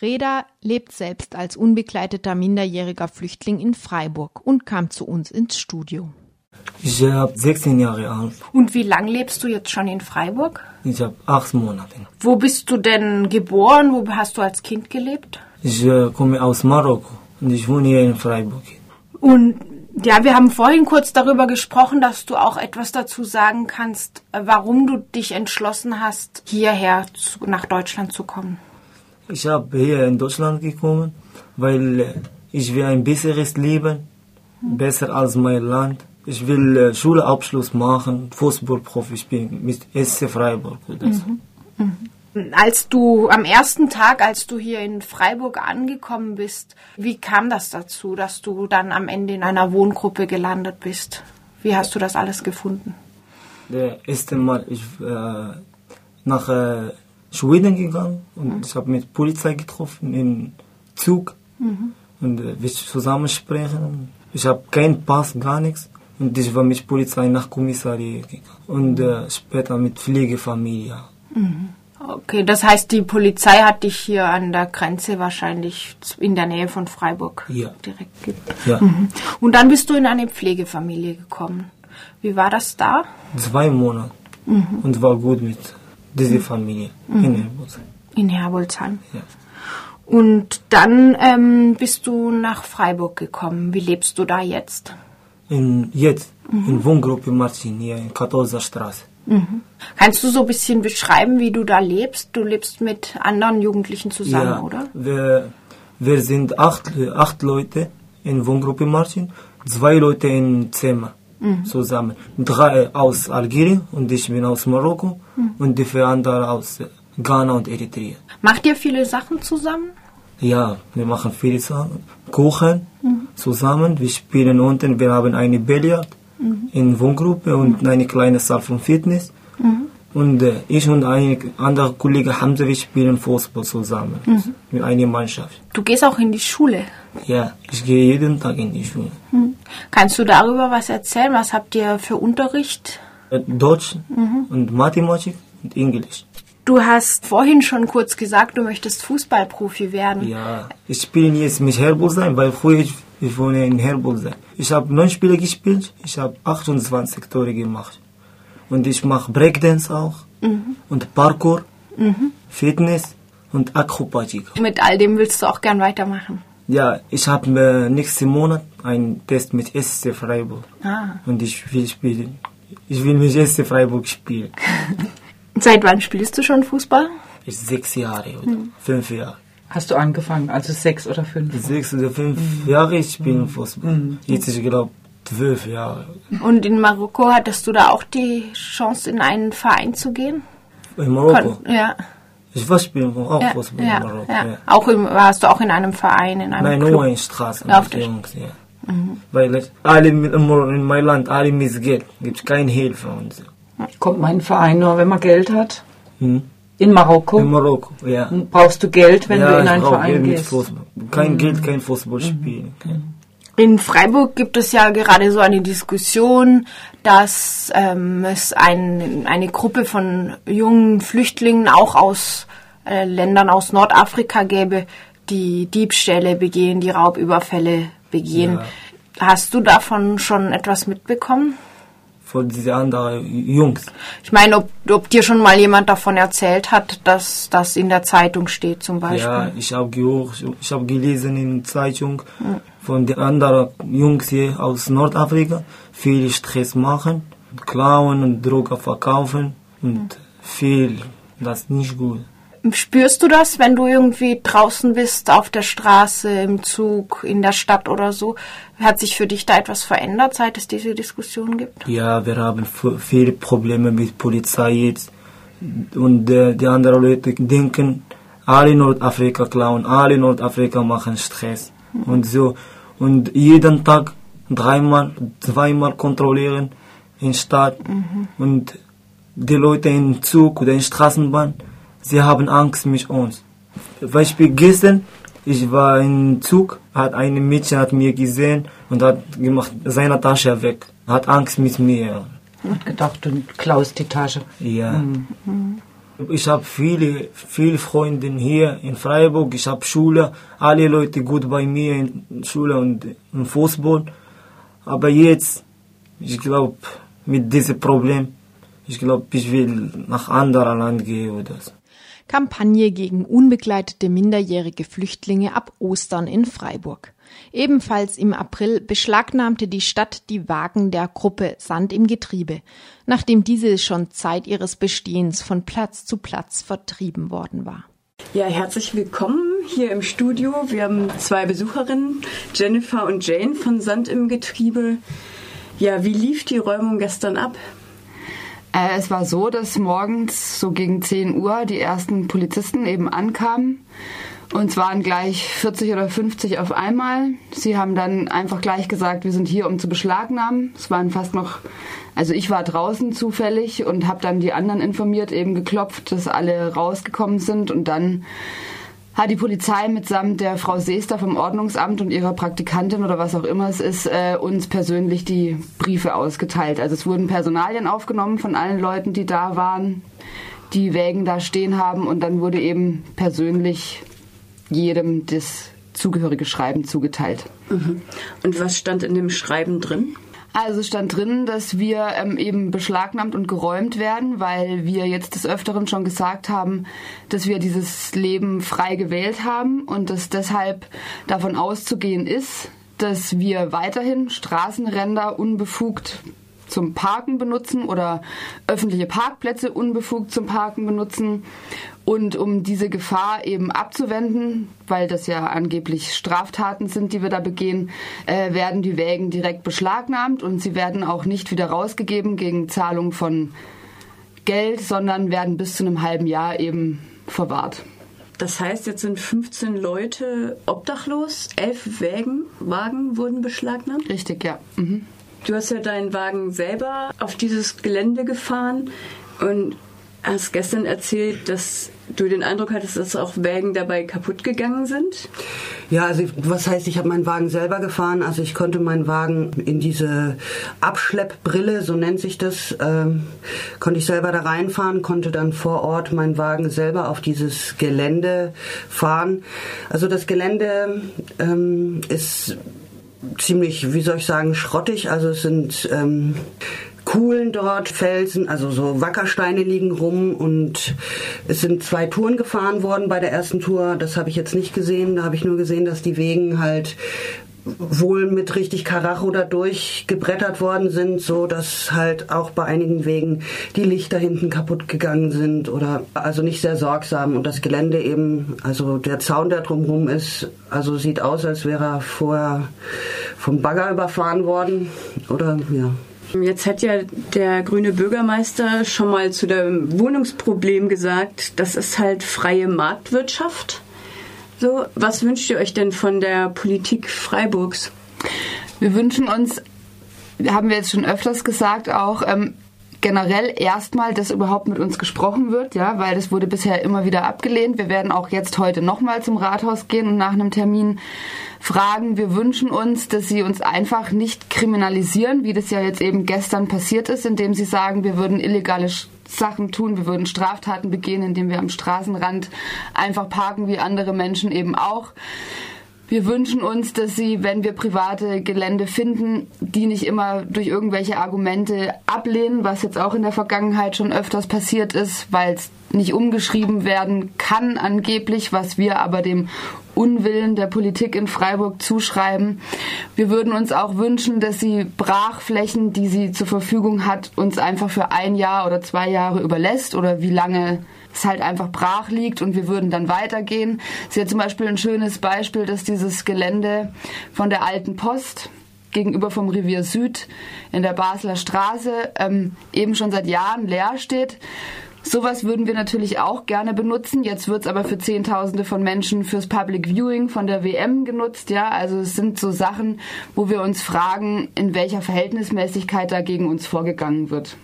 Reda lebt selbst als unbegleiteter minderjähriger Flüchtling in Freiburg und kam zu uns ins Studio. Ich habe 16 Jahre alt. Und wie lange lebst du jetzt schon in Freiburg? Ich habe acht Monate. Wo bist du denn geboren? Wo hast du als Kind gelebt? Ich äh, komme aus Marokko und ich wohne hier in Freiburg. Und ja, wir haben vorhin kurz darüber gesprochen, dass du auch etwas dazu sagen kannst, äh, warum du dich entschlossen hast, hierher zu, nach Deutschland zu kommen. Ich habe hier in Deutschland gekommen, weil äh, ich will ein besseres Leben, besser als mein Land. Ich will äh, Schulabschluss machen, Fußballprofi spielen mit SC Freiburg. Mhm. Mhm. Als du am ersten Tag, als du hier in Freiburg angekommen bist, wie kam das dazu, dass du dann am Ende in einer Wohngruppe gelandet bist? Wie hast du das alles gefunden? Der erste Mal ich äh, nach äh, Schweden gegangen und mhm. ich habe mit Polizei getroffen im Zug mhm. und äh, wir zusammen sprechen. Ich habe keinen Pass, gar nichts. Und ich war mit Polizei nach Kommissariat gegangen und äh, später mit Pflegefamilie. Mhm. Okay, das heißt, die Polizei hat dich hier an der Grenze wahrscheinlich in der Nähe von Freiburg ja. direkt ge ja. Mhm. Und dann bist du in eine Pflegefamilie gekommen. Wie war das da? Zwei Monate. Mhm. Und war gut mit dieser Familie mhm. in Herbolzheim. In Herbolzheim. Ja. Und dann ähm, bist du nach Freiburg gekommen. Wie lebst du da jetzt? In, jetzt, in Wohngruppe Martin, hier in Katolser Straße. Mhm. Kannst du so ein bisschen beschreiben, wie du da lebst? Du lebst mit anderen Jugendlichen zusammen, ja, oder? Wir, wir sind acht, acht Leute in Wohngruppe Martin, zwei Leute im Zimmer Mhm. zusammen. Drei aus Algerien und ich bin aus Marokko Mhm. und die vier andere aus Ghana und Eritrea. Macht ihr viele Sachen zusammen? Ja, wir machen viele Sachen. Kochen Mhm. zusammen, wir spielen unten, wir haben eine Billard Mhm. in Wohngruppe und eine kleine Saal von Fitness. Mhm. Und äh, ich und ein anderer Kollege Hamza, wir spielen Fußball zusammen. Mhm. Mit einer Mannschaft. Du gehst auch in die Schule. Ja, ich gehe jeden Tag in die Schule. Mhm. Kannst du darüber was erzählen? Was habt ihr für Unterricht? Äh, Deutsch Mhm. und Mathematik und Englisch. Du hast vorhin schon kurz gesagt, du möchtest Fußballprofi werden. Ja, ich spiele jetzt mit Herbolzheim, weil früher ich, ich wohne in Herbolzheim. Ich habe neun Spiele gespielt, ich habe 28 Tore gemacht. Und ich mache Breakdance auch Mhm. und Parkour, Mhm. Fitness und Akrobatik. Mit all dem willst du auch gern weitermachen. Ja, ich habe äh, nächsten Monat einen Test mit SC Freiburg. Ah. Und ich will spielen. Ich will mit SC Freiburg spielen. Seit wann spielst du schon Fußball? Ich sechs Jahre oder Mhm. fünf Jahre. Hast du angefangen, also sechs oder fünf? Sechs oder fünf Jahre ich spiele Fußball. Jetzt ich glaube zwölf Jahre. Und in Marokko hattest du da auch die Chance, in einen Verein zu gehen? In Marokko? Kon ja. Ich war spielen auch ja, Fußball ja, in Marokko. ja. Ja. Auch im, warst du auch in einem Verein, in einem Nein, Club? nur in Straßen. Ja, auf der Jungs, ja. Mhm. Weil alle in meinem Land, alle mit Geld. Gibt keine Hilfe und so. Kommt mein Verein nur, wenn man Geld hat? Hm? In Marokko? In Marokko, ja. Brauchst du Geld, wenn ja, du in einen Verein gehst? Fußball. Kein Mhm. Geld, kein Fußball spielen. In Freiburg gibt es ja gerade so eine Diskussion, dass ähm, es ein, eine Gruppe von jungen Flüchtlingen auch aus äh, Ländern aus Nordafrika gäbe, die Diebstähle begehen, die Raubüberfälle begehen. Hast du davon schon etwas mitbekommen? Von diesen anderen Jungs. Ich meine, ob, ob dir schon mal jemand davon erzählt hat, dass das in der Zeitung steht zum Beispiel. Ja, ich habe gehört, ich habe gelesen in der Zeitung Mhm. von den anderen Jungs hier aus Nordafrika, viel Stress machen, klauen und Drogen verkaufen und viel, das ist nicht gut. Spürst du das, wenn du irgendwie draußen bist, auf der Straße, im Zug, in der Stadt oder so? Hat sich für dich da etwas verändert, seit es diese Diskussion gibt? Ja, wir haben viele Probleme mit Polizei jetzt. Und äh, die anderen Leute denken, alle Nordafrika klauen, alle Nordafrika machen Stress. Und so. Und jeden Tag dreimal, zweimal kontrollieren in Stadt. Und die Leute im Zug oder in Straßenbahn, sie haben Angst mit uns. Beispiel gestern, ich war im Zug, hat ein Mädchen hat mir gesehen und hat gemacht seine Tasche weg, hat Angst mit mir. Hat gedacht, du klaust die Tasche. Ja. Mhm. Ich habe viele, viele Freunde hier in Freiburg. Ich habe Schule, alle Leute gut bei mir in Schule und im Fußball. Aber jetzt, ich glaube, mit diesem Problem, ich glaube, ich will nach anderem Land gehen oder so. Kampagne gegen unbegleitete minderjährige Flüchtlinge ab Ostern in Freiburg. Ebenfalls im April beschlagnahmte die Stadt die Wagen der Gruppe Sand im Getriebe, nachdem diese schon Zeit ihres Bestehens von Platz zu Platz vertrieben worden war. Ja, herzlich willkommen hier im Studio. Wir haben zwei Besucherinnen, Jennifer und Jane von Sand im Getriebe. Ja, wie lief die Räumung gestern ab? Äh, es war so, dass morgens so gegen 10 Uhr die ersten Polizisten eben ankamen. Und es waren gleich 40 oder 50 auf einmal. Sie haben dann einfach gleich gesagt, wir sind hier, um zu beschlagnahmen. Es waren fast noch, also ich war draußen zufällig und habe dann die anderen informiert, eben geklopft, dass alle rausgekommen sind. Und dann hat die Polizei mitsamt der Frau Seester vom Ordnungsamt und ihrer Praktikantin oder was auch immer es ist, äh, uns persönlich die Briefe ausgeteilt. Also es wurden Personalien aufgenommen von allen Leuten, die da waren, die Wägen da stehen haben und dann wurde eben persönlich jedem das zugehörige Schreiben zugeteilt. Mhm. Und was stand in dem Schreiben drin? Also stand drin, dass wir ähm, eben beschlagnahmt und geräumt werden, weil wir jetzt des Öfteren schon gesagt haben, dass wir dieses Leben frei gewählt haben und dass deshalb davon auszugehen ist, dass wir weiterhin Straßenränder unbefugt zum Parken benutzen oder öffentliche Parkplätze unbefugt zum Parken benutzen. Und um diese Gefahr eben abzuwenden, weil das ja angeblich Straftaten sind, die wir da begehen, äh, werden die Wägen direkt beschlagnahmt und sie werden auch nicht wieder rausgegeben gegen Zahlung von Geld, sondern werden bis zu einem halben Jahr eben verwahrt. Das heißt, jetzt sind 15 Leute obdachlos, elf Wägen, Wagen wurden beschlagnahmt? Richtig, ja. Mhm. Du hast ja deinen Wagen selber auf dieses Gelände gefahren und hast gestern erzählt, dass du den Eindruck hattest, dass auch Wägen dabei kaputt gegangen sind? Ja, also was heißt, ich habe meinen Wagen selber gefahren. Also ich konnte meinen Wagen in diese Abschleppbrille, so nennt sich das, ähm, konnte ich selber da reinfahren, konnte dann vor Ort meinen Wagen selber auf dieses Gelände fahren. Also das Gelände ähm, ist ziemlich, wie soll ich sagen, schrottig. Also es sind ähm, Kuhlen dort, Felsen, also so Wackersteine liegen rum und es sind zwei Touren gefahren worden bei der ersten Tour. Das habe ich jetzt nicht gesehen. Da habe ich nur gesehen, dass die Wegen halt wohl mit richtig Karacho da durchgebrettert worden sind, so dass halt auch bei einigen Wegen die Lichter hinten kaputt gegangen sind oder also nicht sehr sorgsam und das Gelände eben, also der Zaun, der drumherum ist, also sieht aus, als wäre er vorher vom Bagger überfahren worden oder ja. Jetzt hat ja der grüne Bürgermeister schon mal zu dem Wohnungsproblem gesagt, das ist halt freie Marktwirtschaft. So, was wünscht ihr euch denn von der Politik Freiburgs? Wir wünschen uns, haben wir jetzt schon öfters gesagt, auch ähm, generell erstmal, dass überhaupt mit uns gesprochen wird, ja, weil das wurde bisher immer wieder abgelehnt. Wir werden auch jetzt heute nochmal zum Rathaus gehen und nach einem Termin fragen. Wir wünschen uns, dass sie uns einfach nicht kriminalisieren, wie das ja jetzt eben gestern passiert ist, indem sie sagen, wir würden illegale Sachen tun, wir würden Straftaten begehen, indem wir am Straßenrand einfach parken wie andere Menschen eben auch. Wir wünschen uns, dass sie, wenn wir private Gelände finden, die nicht immer durch irgendwelche Argumente ablehnen, was jetzt auch in der Vergangenheit schon öfters passiert ist, weil es nicht umgeschrieben werden kann angeblich, was wir aber dem Unwillen der Politik in Freiburg zuschreiben. Wir würden uns auch wünschen, dass sie Brachflächen, die sie zur Verfügung hat, uns einfach für ein Jahr oder zwei Jahre überlässt oder wie lange es halt einfach brach liegt und wir würden dann weitergehen. Sie hat zum Beispiel ein schönes Beispiel, dass dieses Gelände von der alten Post gegenüber vom Revier Süd in der Basler Straße ähm, eben schon seit Jahren leer steht. Sowas würden wir natürlich auch gerne benutzen. Jetzt wird es aber für Zehntausende von Menschen fürs Public Viewing von der WM genutzt. Ja, also es sind so Sachen, wo wir uns fragen, in welcher Verhältnismäßigkeit da gegen uns vorgegangen wird.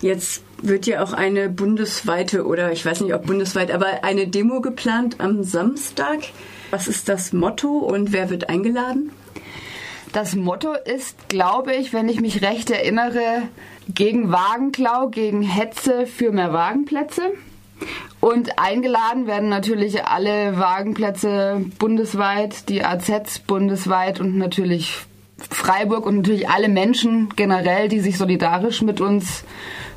Jetzt wird ja auch eine bundesweite oder ich weiß nicht, ob bundesweit, aber eine Demo geplant am Samstag. Was ist das Motto und wer wird eingeladen? Das Motto ist, glaube ich, wenn ich mich recht erinnere, gegen Wagenklau, gegen Hetze für mehr Wagenplätze. Und eingeladen werden natürlich alle Wagenplätze bundesweit, die AZs bundesweit und natürlich Freiburg und natürlich alle Menschen generell, die sich solidarisch mit uns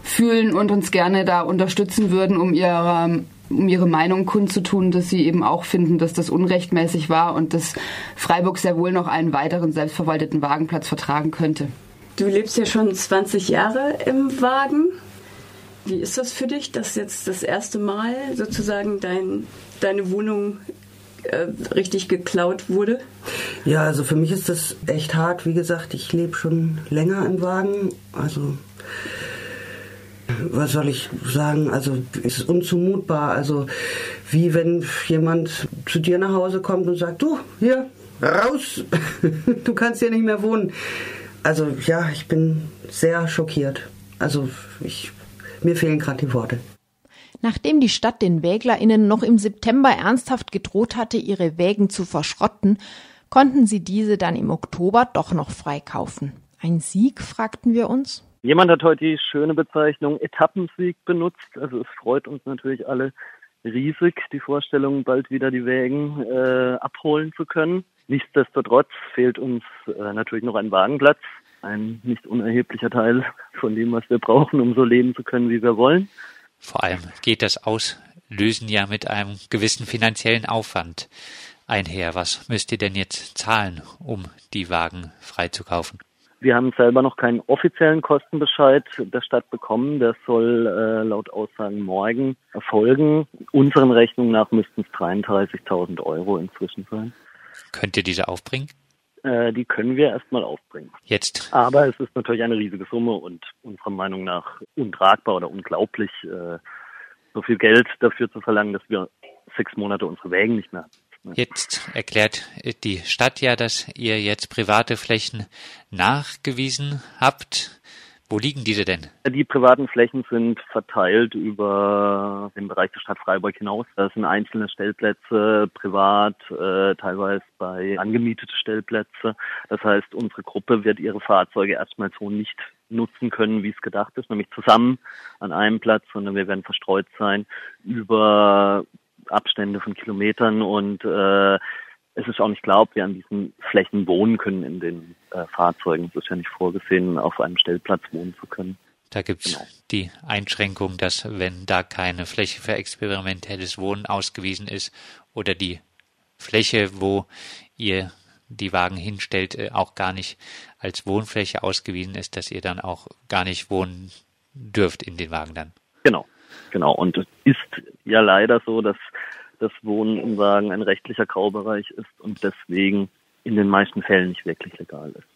fühlen und uns gerne da unterstützen würden, um ihre, um ihre Meinung kundzutun, dass sie eben auch finden, dass das unrechtmäßig war und dass Freiburg sehr wohl noch einen weiteren selbstverwalteten Wagenplatz vertragen könnte. Du lebst ja schon 20 Jahre im Wagen. Wie ist das für dich, dass jetzt das erste Mal sozusagen dein, deine Wohnung äh, richtig geklaut wurde? Ja, also für mich ist das echt hart. Wie gesagt, ich lebe schon länger im Wagen. Also was soll ich sagen? Also es ist unzumutbar. Also wie wenn jemand zu dir nach Hause kommt und sagt, du, hier, raus, du kannst hier nicht mehr wohnen. Also ja, ich bin sehr schockiert. Also ich, mir fehlen gerade die Worte. Nachdem die Stadt den WäglerInnen noch im September ernsthaft gedroht hatte, ihre Wägen zu verschrotten, konnten sie diese dann im Oktober doch noch freikaufen. Ein Sieg, fragten wir uns? Jemand hat heute die schöne Bezeichnung Etappensieg benutzt. Also es freut uns natürlich alle riesig, die Vorstellung, bald wieder die Wägen äh, abholen zu können. Nichtsdestotrotz fehlt uns äh, natürlich noch ein Wagenplatz. ein nicht unerheblicher Teil von dem, was wir brauchen, um so leben zu können, wie wir wollen. Vor allem geht das Auslösen ja mit einem gewissen finanziellen Aufwand einher. Was müsst ihr denn jetzt zahlen, um die Wagen freizukaufen? Wir haben selber noch keinen offiziellen Kostenbescheid der Stadt bekommen. Der soll äh, laut Aussagen morgen erfolgen. Unseren Rechnungen nach müssten es 33.000 Euro inzwischen sein. Könnt ihr diese aufbringen? Äh, die können wir erstmal aufbringen. Jetzt. Aber es ist natürlich eine riesige Summe und unserer Meinung nach untragbar oder unglaublich, äh, so viel Geld dafür zu verlangen, dass wir sechs Monate unsere Wägen nicht mehr haben. Jetzt erklärt die Stadt ja, dass ihr jetzt private Flächen nachgewiesen habt. Wo liegen diese denn? Die privaten Flächen sind verteilt über den Bereich der Stadt Freiburg hinaus. Das sind einzelne Stellplätze, privat, äh, teilweise bei angemietete Stellplätze. Das heißt, unsere Gruppe wird ihre Fahrzeuge erstmal so nicht nutzen können, wie es gedacht ist, nämlich zusammen an einem Platz, sondern wir werden verstreut sein über Abstände von Kilometern und äh, es ist auch nicht klar, ob wir an diesen Flächen wohnen können in den äh, Fahrzeugen. Es ist ja nicht vorgesehen, auf einem Stellplatz wohnen zu können. Da gibt es genau. die Einschränkung, dass wenn da keine Fläche für experimentelles Wohnen ausgewiesen ist oder die Fläche, wo ihr die Wagen hinstellt, äh, auch gar nicht als Wohnfläche ausgewiesen ist, dass ihr dann auch gar nicht wohnen dürft in den Wagen dann. Genau, genau. Und es ist ja leider so, dass das Wohnen im Wagen ein rechtlicher Graubereich ist und deswegen in den meisten Fällen nicht wirklich legal ist.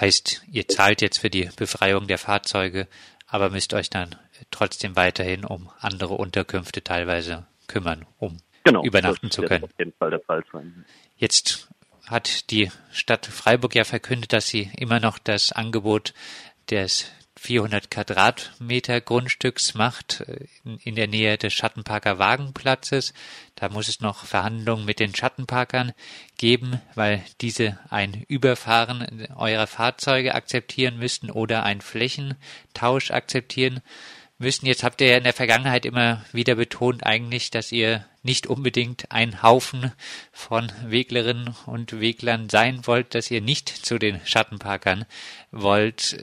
Heißt, ihr zahlt jetzt für die Befreiung der Fahrzeuge, aber müsst euch dann trotzdem weiterhin um andere Unterkünfte teilweise kümmern, um genau, übernachten zu können. Auf jeden Fall der Fall sein. Jetzt hat die Stadt Freiburg ja verkündet, dass sie immer noch das Angebot des 400 Quadratmeter Grundstücks macht äh, in der Nähe des Schattenparker Wagenplatzes. Da muss es noch Verhandlungen mit den Schattenparkern geben, weil diese ein Überfahren eurer Fahrzeuge akzeptieren müssten oder einen Flächentausch akzeptieren müssen. Jetzt habt ihr ja in der Vergangenheit immer wieder betont eigentlich, dass ihr nicht unbedingt ein Haufen von Weglerinnen und Weglern sein wollt, dass ihr nicht zu den Schattenparkern wollt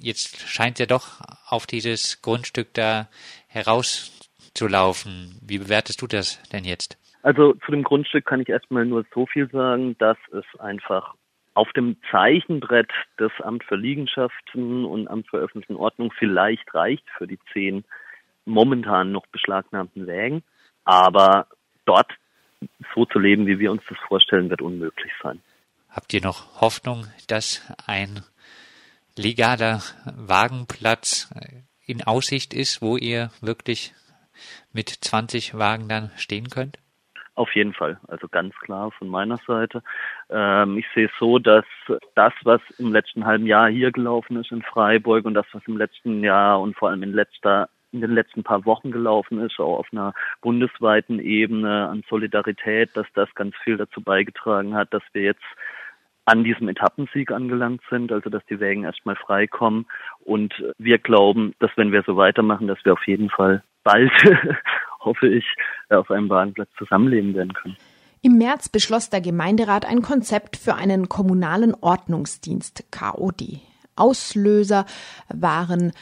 jetzt scheint ja doch auf dieses Grundstück da herauszulaufen. Wie bewertest du das denn jetzt? Also zu dem Grundstück kann ich erstmal nur so viel sagen, dass es einfach auf dem Zeichenbrett des Amt für Liegenschaften und Amt für öffentliche Ordnung vielleicht reicht für die zehn momentan noch beschlagnahmten Wägen. Aber dort so zu leben, wie wir uns das vorstellen, wird unmöglich sein. Habt ihr noch Hoffnung, dass ein legaler Wagenplatz in Aussicht ist, wo ihr wirklich mit 20 Wagen dann stehen könnt? Auf jeden Fall, also ganz klar von meiner Seite. Ähm, ich sehe es so, dass das, was im letzten halben Jahr hier gelaufen ist in Freiburg und das, was im letzten Jahr und vor allem in letzter in den letzten paar Wochen gelaufen ist, auch auf einer bundesweiten Ebene an Solidarität, dass das ganz viel dazu beigetragen hat, dass wir jetzt an diesem Etappensieg angelangt sind, also dass die Wägen erstmal freikommen. Und wir glauben, dass wenn wir so weitermachen, dass wir auf jeden Fall bald, hoffe ich, auf einem Wagenplatz zusammenleben werden können. Im März beschloss der Gemeinderat ein Konzept für einen kommunalen Ordnungsdienst KOD. Auslöser waren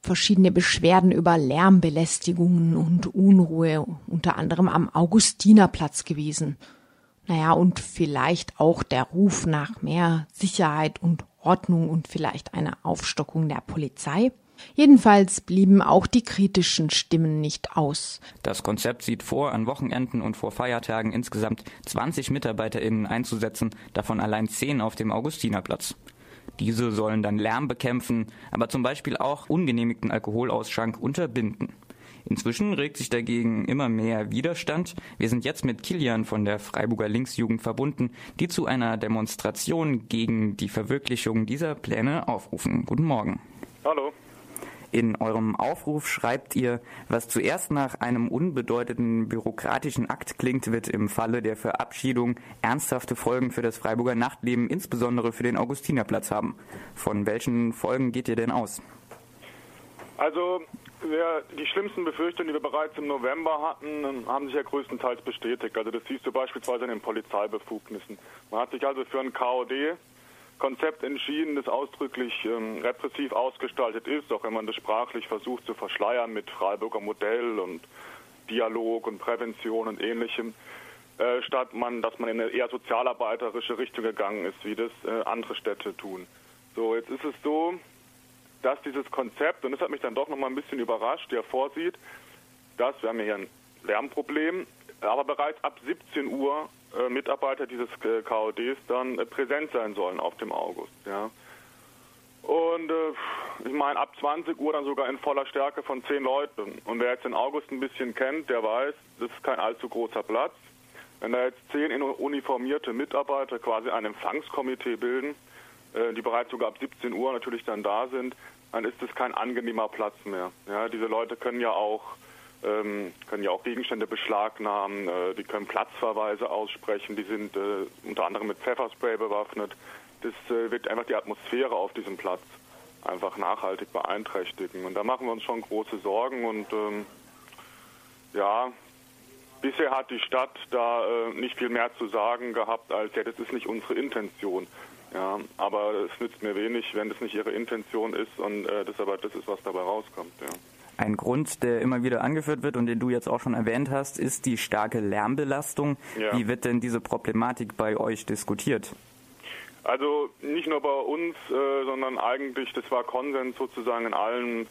verschiedene Beschwerden über Lärmbelästigungen und Unruhe, unter anderem am Augustinerplatz gewesen. Naja, und vielleicht auch der Ruf nach mehr Sicherheit und Ordnung und vielleicht eine Aufstockung der Polizei. Jedenfalls blieben auch die kritischen Stimmen nicht aus. Das Konzept sieht vor, an Wochenenden und vor Feiertagen insgesamt 20 MitarbeiterInnen einzusetzen, davon allein 10 auf dem Augustinerplatz. Diese sollen dann Lärm bekämpfen, aber zum Beispiel auch ungenehmigten Alkoholausschank unterbinden. Inzwischen regt sich dagegen immer mehr Widerstand. Wir sind jetzt mit Kilian von der Freiburger Linksjugend verbunden, die zu einer Demonstration gegen die Verwirklichung dieser Pläne aufrufen. Guten Morgen. Hallo. In eurem Aufruf schreibt ihr, was zuerst nach einem unbedeutenden bürokratischen Akt klingt, wird im Falle der Verabschiedung ernsthafte Folgen für das Freiburger Nachtleben, insbesondere für den Augustinerplatz haben. Von welchen Folgen geht ihr denn aus? Also wir, die schlimmsten Befürchtungen, die wir bereits im November hatten, haben sich ja größtenteils bestätigt. Also das siehst du beispielsweise an den Polizeibefugnissen. Man hat sich also für ein KOD Konzept entschieden, das ausdrücklich ähm, repressiv ausgestaltet ist, auch wenn man das sprachlich versucht zu verschleiern mit Freiburger Modell und Dialog und Prävention und ähnlichem, äh, statt man, dass man in eine eher sozialarbeiterische Richtung gegangen ist, wie das äh, andere Städte tun. So, jetzt ist es so, dass dieses Konzept, und das hat mich dann doch noch mal ein bisschen überrascht, ja vorsieht, dass, wir haben hier ein Lärmproblem, aber bereits ab 17 Uhr Mitarbeiter dieses äh, KODs dann äh, präsent sein sollen auf dem August. Ja. Und äh, ich meine, ab 20 Uhr dann sogar in voller Stärke von 10 Leuten. Und wer jetzt den August ein bisschen kennt, der weiß, das ist kein allzu großer Platz. Wenn da jetzt 10 uniformierte Mitarbeiter quasi ein Empfangskomitee bilden, äh, die bereits sogar ab 17 Uhr natürlich dann da sind, dann ist das kein angenehmer Platz mehr. Ja, diese Leute können ja auch ähm, können ja auch Gegenstände beschlagnahmen, äh, die können Platzverweise aussprechen, die sind äh, unter anderem mit Pfefferspray bewaffnet. Das äh, wird einfach die Atmosphäre auf diesem Platz einfach nachhaltig beeinträchtigen. Und da machen wir uns schon große Sorgen und ähm, ja, bisher hat die Stadt da äh, nicht viel mehr zu sagen gehabt, als ja, das ist nicht unsere Intention. Ja, aber es nützt mir wenig, wenn das nicht ihre Intention ist und äh, das aber das ist, was dabei rauskommt. Ja. Ein Grund, der immer wieder angeführt wird und den du jetzt auch schon erwähnt hast, ist die starke Lärmbelastung. Ja. Wie wird denn diese Problematik bei euch diskutiert? Also nicht nur bei uns, äh, sondern eigentlich, das war Konsens sozusagen in allen,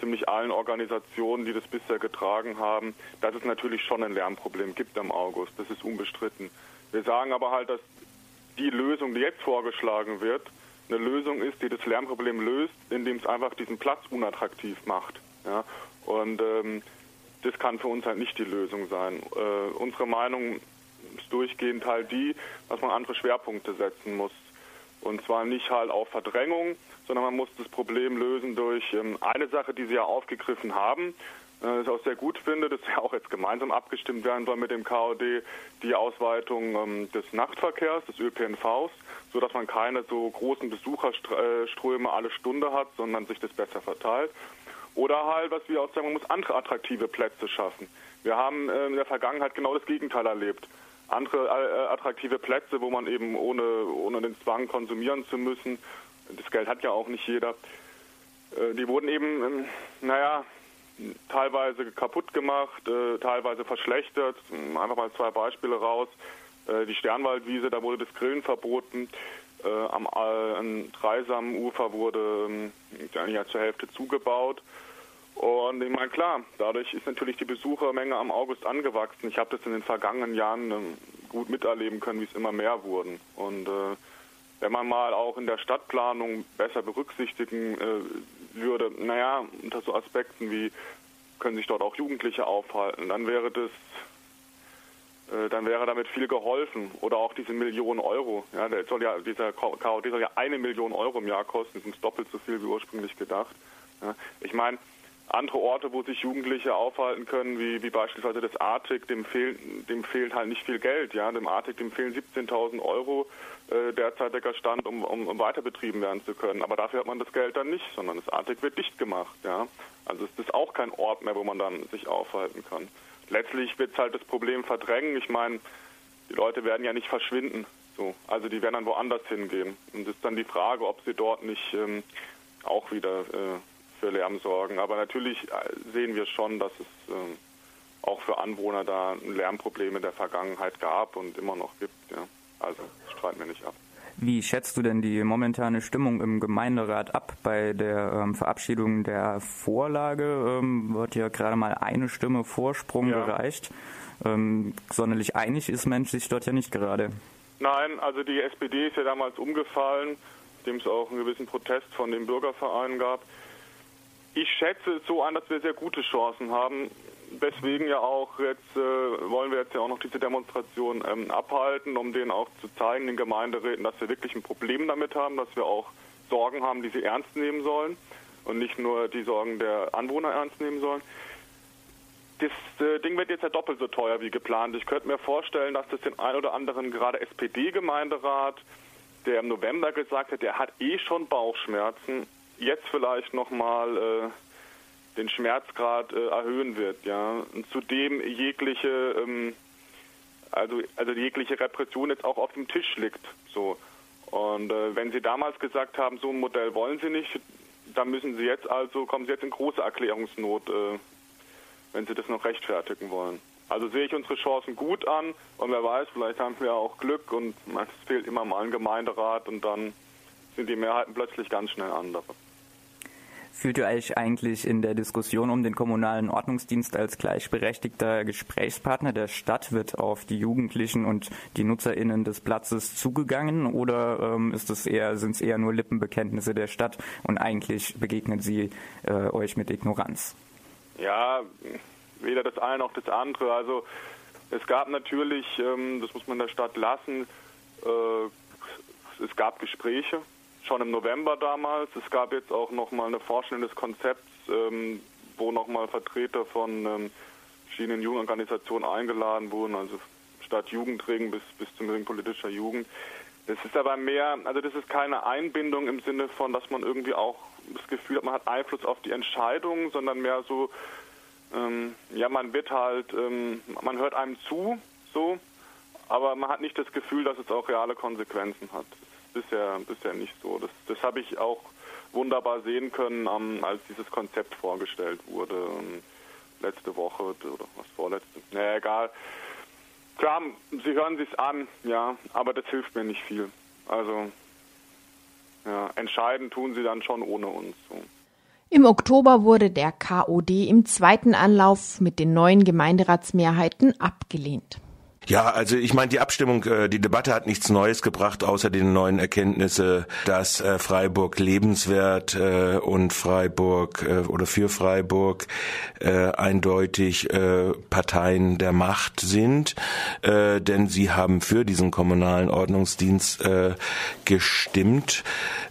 ziemlich allen Organisationen, die das bisher getragen haben, dass es natürlich schon ein Lärmproblem gibt am August. Das ist unbestritten. Wir sagen aber halt, dass die Lösung, die jetzt vorgeschlagen wird, eine Lösung ist, die das Lärmproblem löst, indem es einfach diesen Platz unattraktiv macht. Ja? Und ähm, das kann für uns halt nicht die Lösung sein. Äh, unsere Meinung ist durchgehend halt die, dass man andere Schwerpunkte setzen muss. Und zwar nicht halt auf Verdrängung, sondern man muss das Problem lösen durch ähm, eine Sache, die Sie ja aufgegriffen haben, äh, das ich auch sehr gut finde, dass ja auch jetzt gemeinsam abgestimmt werden soll mit dem KOD, die Ausweitung ähm, des Nachtverkehrs, des ÖPNVs, so dass man keine so großen Besucherströme alle Stunde hat, sondern sich das besser verteilt. Oder halt, was wir auch sagen, man muss andere attraktive Plätze schaffen. Wir haben äh, in der Vergangenheit genau das Gegenteil erlebt. Andere äh, attraktive Plätze, wo man eben ohne, ohne den Zwang konsumieren zu müssen, das Geld hat ja auch nicht jeder, äh, die wurden eben, ähm, naja, teilweise kaputt gemacht, äh, teilweise verschlechtert. Einfach mal zwei Beispiele raus. Äh, die Sternwaldwiese, da wurde das Grillen verboten. Äh, am, am Dreisamufer wurde ähm, ja zur Hälfte zugebaut. Und ich meine, klar, dadurch ist natürlich die Besuchermenge am August angewachsen. Ich habe das in den vergangenen Jahren ähm, gut miterleben können, wie es immer mehr wurden. Und äh, wenn man mal auch in der Stadtplanung besser berücksichtigen äh, würde, naja, unter so Aspekten wie können sich dort auch Jugendliche aufhalten, dann wäre das äh, dann wäre damit viel geholfen. Oder auch diese Millionen Euro. Ja, der soll ja, dieser KOD soll ja eine Million Euro im Jahr kosten. Das ist doppelt so viel wie ursprünglich gedacht. Ja, ich meine, andere Orte, wo sich Jugendliche aufhalten können, wie, wie beispielsweise das Arctic, dem, fehl, dem fehlt halt nicht viel Geld. Ja, dem Arctic, dem fehlen 17.000 Euro äh, derzeitiger Stand, um, um, um weiter werden zu können. Aber dafür hat man das Geld dann nicht, sondern das Arctic wird dicht gemacht. Ja, also es ist auch kein Ort mehr, wo man dann sich aufhalten kann letztlich wird es halt das Problem verdrängen. Ich meine, die Leute werden ja nicht verschwinden. So. Also die werden dann woanders hingehen. Und es ist dann die Frage, ob sie dort nicht ähm, auch wieder äh, für Lärm sorgen. Aber natürlich äh, sehen wir schon, dass es äh, auch für Anwohner da ein Lärmproblem in der Vergangenheit gab und immer noch gibt. Ja. Also streiten wir nicht ab. Wie schätzt du denn die momentane Stimmung im Gemeinderat ab? Bei der ähm, Verabschiedung der Vorlage ähm, wird ja gerade mal eine Stimme Vorsprung ja. gereicht. Ähm, sonderlich einig ist Mensch sich dort ja nicht gerade. Nein, also die SPD ist ja damals umgefallen, dem es auch einen gewissen Protest von den Bürgervereinen gab. Ich schätze es so an, dass wir sehr gute Chancen haben, deswegen ja auch jetzt äh, wollen wir jetzt ja auch noch diese Demonstration ähm, abhalten, um denen auch zu zeigen, den Gemeinderäten, dass wir wirklich ein Problem damit haben, dass wir auch Sorgen haben, die sie ernst nehmen sollen und nicht nur die Sorgen der Anwohner ernst nehmen sollen. Das äh, Ding wird jetzt ja doppelt so teuer wie geplant. Ich könnte mir vorstellen, dass das den ein oder anderen gerade SPD-Gemeinderat, der im November gesagt hat, der hat eh schon Bauchschmerzen, jetzt vielleicht nochmal äh, den Schmerzgrad äh, erhöhen wird, ja. Und zudem jegliche, ähm, also, also jegliche Repression jetzt auch auf dem Tisch liegt, so. Und äh, wenn Sie damals gesagt haben, so ein Modell wollen Sie nicht, dann müssen Sie jetzt also, kommen Sie jetzt in große Erklärungsnot, äh, wenn Sie das noch rechtfertigen wollen. Also sehe ich unsere Chancen gut an und wer weiß, vielleicht haben wir auch Glück und es fehlt immer mal ein Gemeinderat und dann sind die Mehrheiten plötzlich ganz schnell andere. Fühlt ihr euch eigentlich in der Diskussion um den kommunalen Ordnungsdienst als gleichberechtigter Gesprächspartner der Stadt? Wird auf die Jugendlichen und die NutzerInnen des Platzes zugegangen oder ähm, ist es eher, sind es eher nur Lippenbekenntnisse der Stadt und eigentlich begegnen sie äh, euch mit Ignoranz? Ja, weder das eine noch das andere. Also es gab natürlich, ähm, das muss man der Stadt lassen, äh, es gab Gespräche, schon im November damals. Es gab jetzt auch nochmal eine Forschung des Konzepts, ähm, wo nochmal Vertreter von ähm, verschiedenen Jugendorganisationen eingeladen wurden, also statt Jugendring bis, bis zum Ring politischer Jugend. Das ist aber mehr, also das ist keine Einbindung im Sinne von, dass man irgendwie auch das Gefühl hat, man hat Einfluss auf die Entscheidung, sondern mehr so, ähm, ja, man wird halt, ähm, man hört einem zu, so, aber man hat nicht das Gefühl, dass es auch reale Konsequenzen hat. Bisher, bisher nicht so. Das, das habe ich auch wunderbar sehen können, um, als dieses Konzept vorgestellt wurde. Ähm, letzte Woche oder was vorletzte. Naja, egal. Klar, Sie hören sich's an, ja, aber das hilft mir nicht viel. Also, ja, entscheiden tun Sie dann schon ohne uns. So. Im Oktober wurde der KOD im zweiten Anlauf mit den neuen Gemeinderatsmehrheiten abgelehnt. Ja, also ich meine, die Abstimmung, äh, die Debatte hat nichts Neues gebracht, außer den neuen Erkenntnisse, dass äh, Freiburg lebenswert äh, und Freiburg oder für Freiburg eindeutig Parteien der Macht sind, denn sie haben für diesen kommunalen Ordnungsdienst gestimmt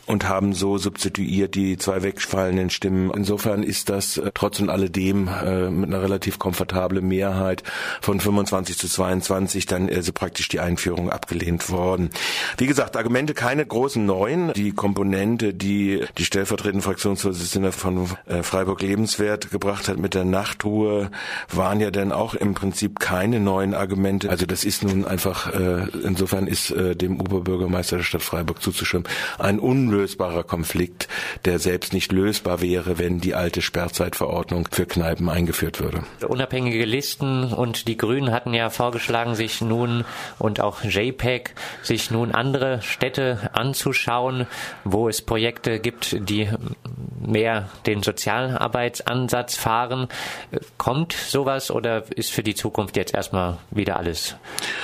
und haben so substituiert die zwei wegfallenden Stimmen. Insofern ist das trotz und alledem mit einer relativ komfortablen Mehrheit von 25 zu 22 2020 dann also praktisch die Einführung abgelehnt worden. Wie gesagt, Argumente keine großen neuen. Die Komponente, die die stellvertretende Fraktionsvorsitzende von äh, Freiburg Lebenswert gebracht hat mit der Nachtruhe, waren ja dann auch im Prinzip keine neuen Argumente. Also das ist nun einfach, äh, insofern ist äh, dem Oberbürgermeister der Stadt Freiburg zuzustimmen, ein unlösbarer Konflikt, der selbst nicht lösbar wäre, wenn die alte Sperrzeitverordnung für Kneipen eingeführt würde. Unabhängige Listen und die Grünen hatten ja vorgeschlagen, sich nun und auch JPEG sich nun andere Städte anzuschauen, wo es Projekte gibt, die mehr den Sozialarbeitsansatz fahren. Kommt sowas oder ist für die Zukunft jetzt erstmal wieder alles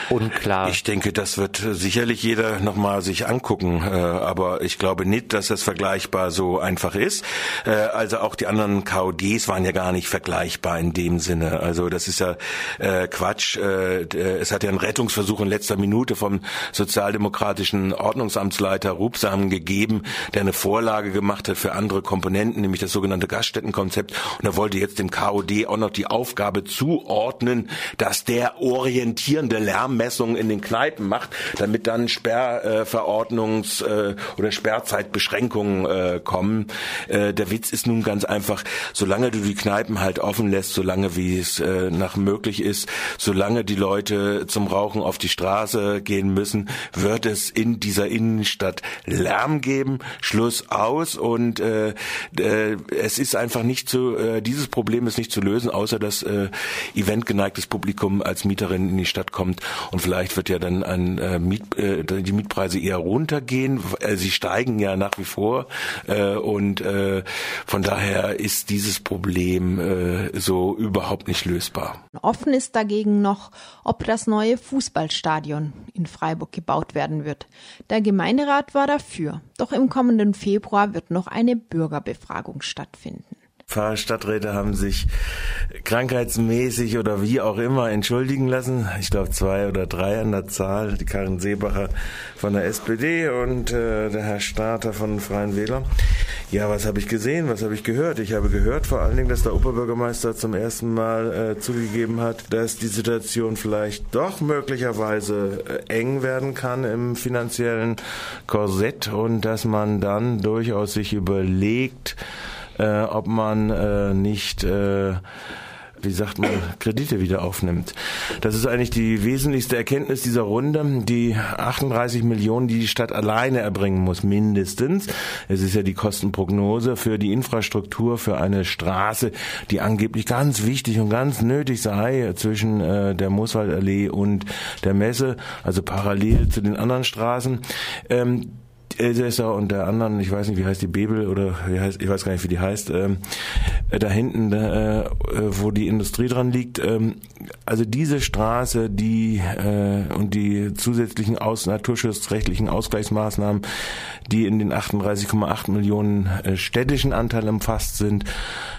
unklar? Ich denke, das wird sicherlich jeder nochmal sich angucken, äh, aber ich glaube nicht, dass das vergleichbar so einfach ist. Äh, also auch die anderen KODs waren ja gar nicht vergleichbar in dem Sinne. Also das ist ja äh, Quatsch es hat ja einen Rettungsversuch in letzter Minute vom sozialdemokratischen Ordnungsamtsleiter Rubsam gegeben, der eine Vorlage gemacht hat für andere Komponenten, nämlich das sogenannte Gaststättenkonzept. Und er wollte jetzt dem KOD auch noch die Aufgabe zuordnen, dass der orientierende Lärmmessungen in den Kneipen macht, damit dann Sperrverordnungs- äh, oder Sperrzeitbeschränkungen äh, kommen. Äh, der Witz ist nun ganz einfach, solange du die Kneipen halt offen lässt, solange wie es nach möglich ist, solange die Leute zum Rauchen auf die Straße gehen müssen, wird es in dieser Innenstadt Lärm geben. Schluss aus. Und äh, äh, es ist einfach nicht zu, äh, dieses Problem ist nicht zu lösen, außer dass äh, eventgeneigtes Publikum als Mieterin in die Stadt kommt. Und vielleicht wird ja dann ein, äh, Miet, äh, die Mietpreise eher runtergehen. Äh, sie steigen ja nach wie vor. Äh, und äh, von daher ist dieses Problem äh, so überhaupt nicht lösbar. Offen ist dagegen noch, ob das neue Fußballstadion in Freiburg gebaut werden wird. Der Gemeinderat war dafür, doch im kommenden Februar wird noch eine Bürgerbefragung stattfinden. Pfarrstadträte haben sich krankheitsmäßig oder wie auch immer entschuldigen lassen. Ich glaube zwei oder drei an der Zahl. Die Karin Seebacher von der SPD und äh, der Herr Starter von Freien Wähler. Ja, was habe ich gesehen? Was habe ich gehört? Ich habe gehört vor allen Dingen, dass der Oberbürgermeister zum ersten Mal äh, zugegeben hat, dass die Situation vielleicht doch möglicherweise äh, eng werden kann im finanziellen Korsett und dass man dann durchaus sich überlegt, äh, ob man äh, nicht äh, wie sagt man, Kredite wieder aufnimmt. Das ist eigentlich die wesentlichste Erkenntnis dieser Runde. Die 38 Millionen, die die Stadt alleine erbringen muss, mindestens. Es ist ja die Kostenprognose für die Infrastruktur für eine Straße, die angeblich ganz wichtig und ganz nötig sei zwischen äh, der Mooswaldallee und der Messe, also parallel zu den anderen Straßen. Ähm, Elsässer und der anderen, ich weiß nicht, wie heißt die Bebel oder wie heißt, ich weiß gar nicht, wie die heißt, ähm, äh, da hinten, äh, wo die Industrie dran liegt. Ähm, also diese Straße, die äh, und die zusätzlichen aus, naturschutzrechtlichen Ausgleichsmaßnahmen, die in den 38,8 Millionen äh, städtischen Anteil umfasst sind,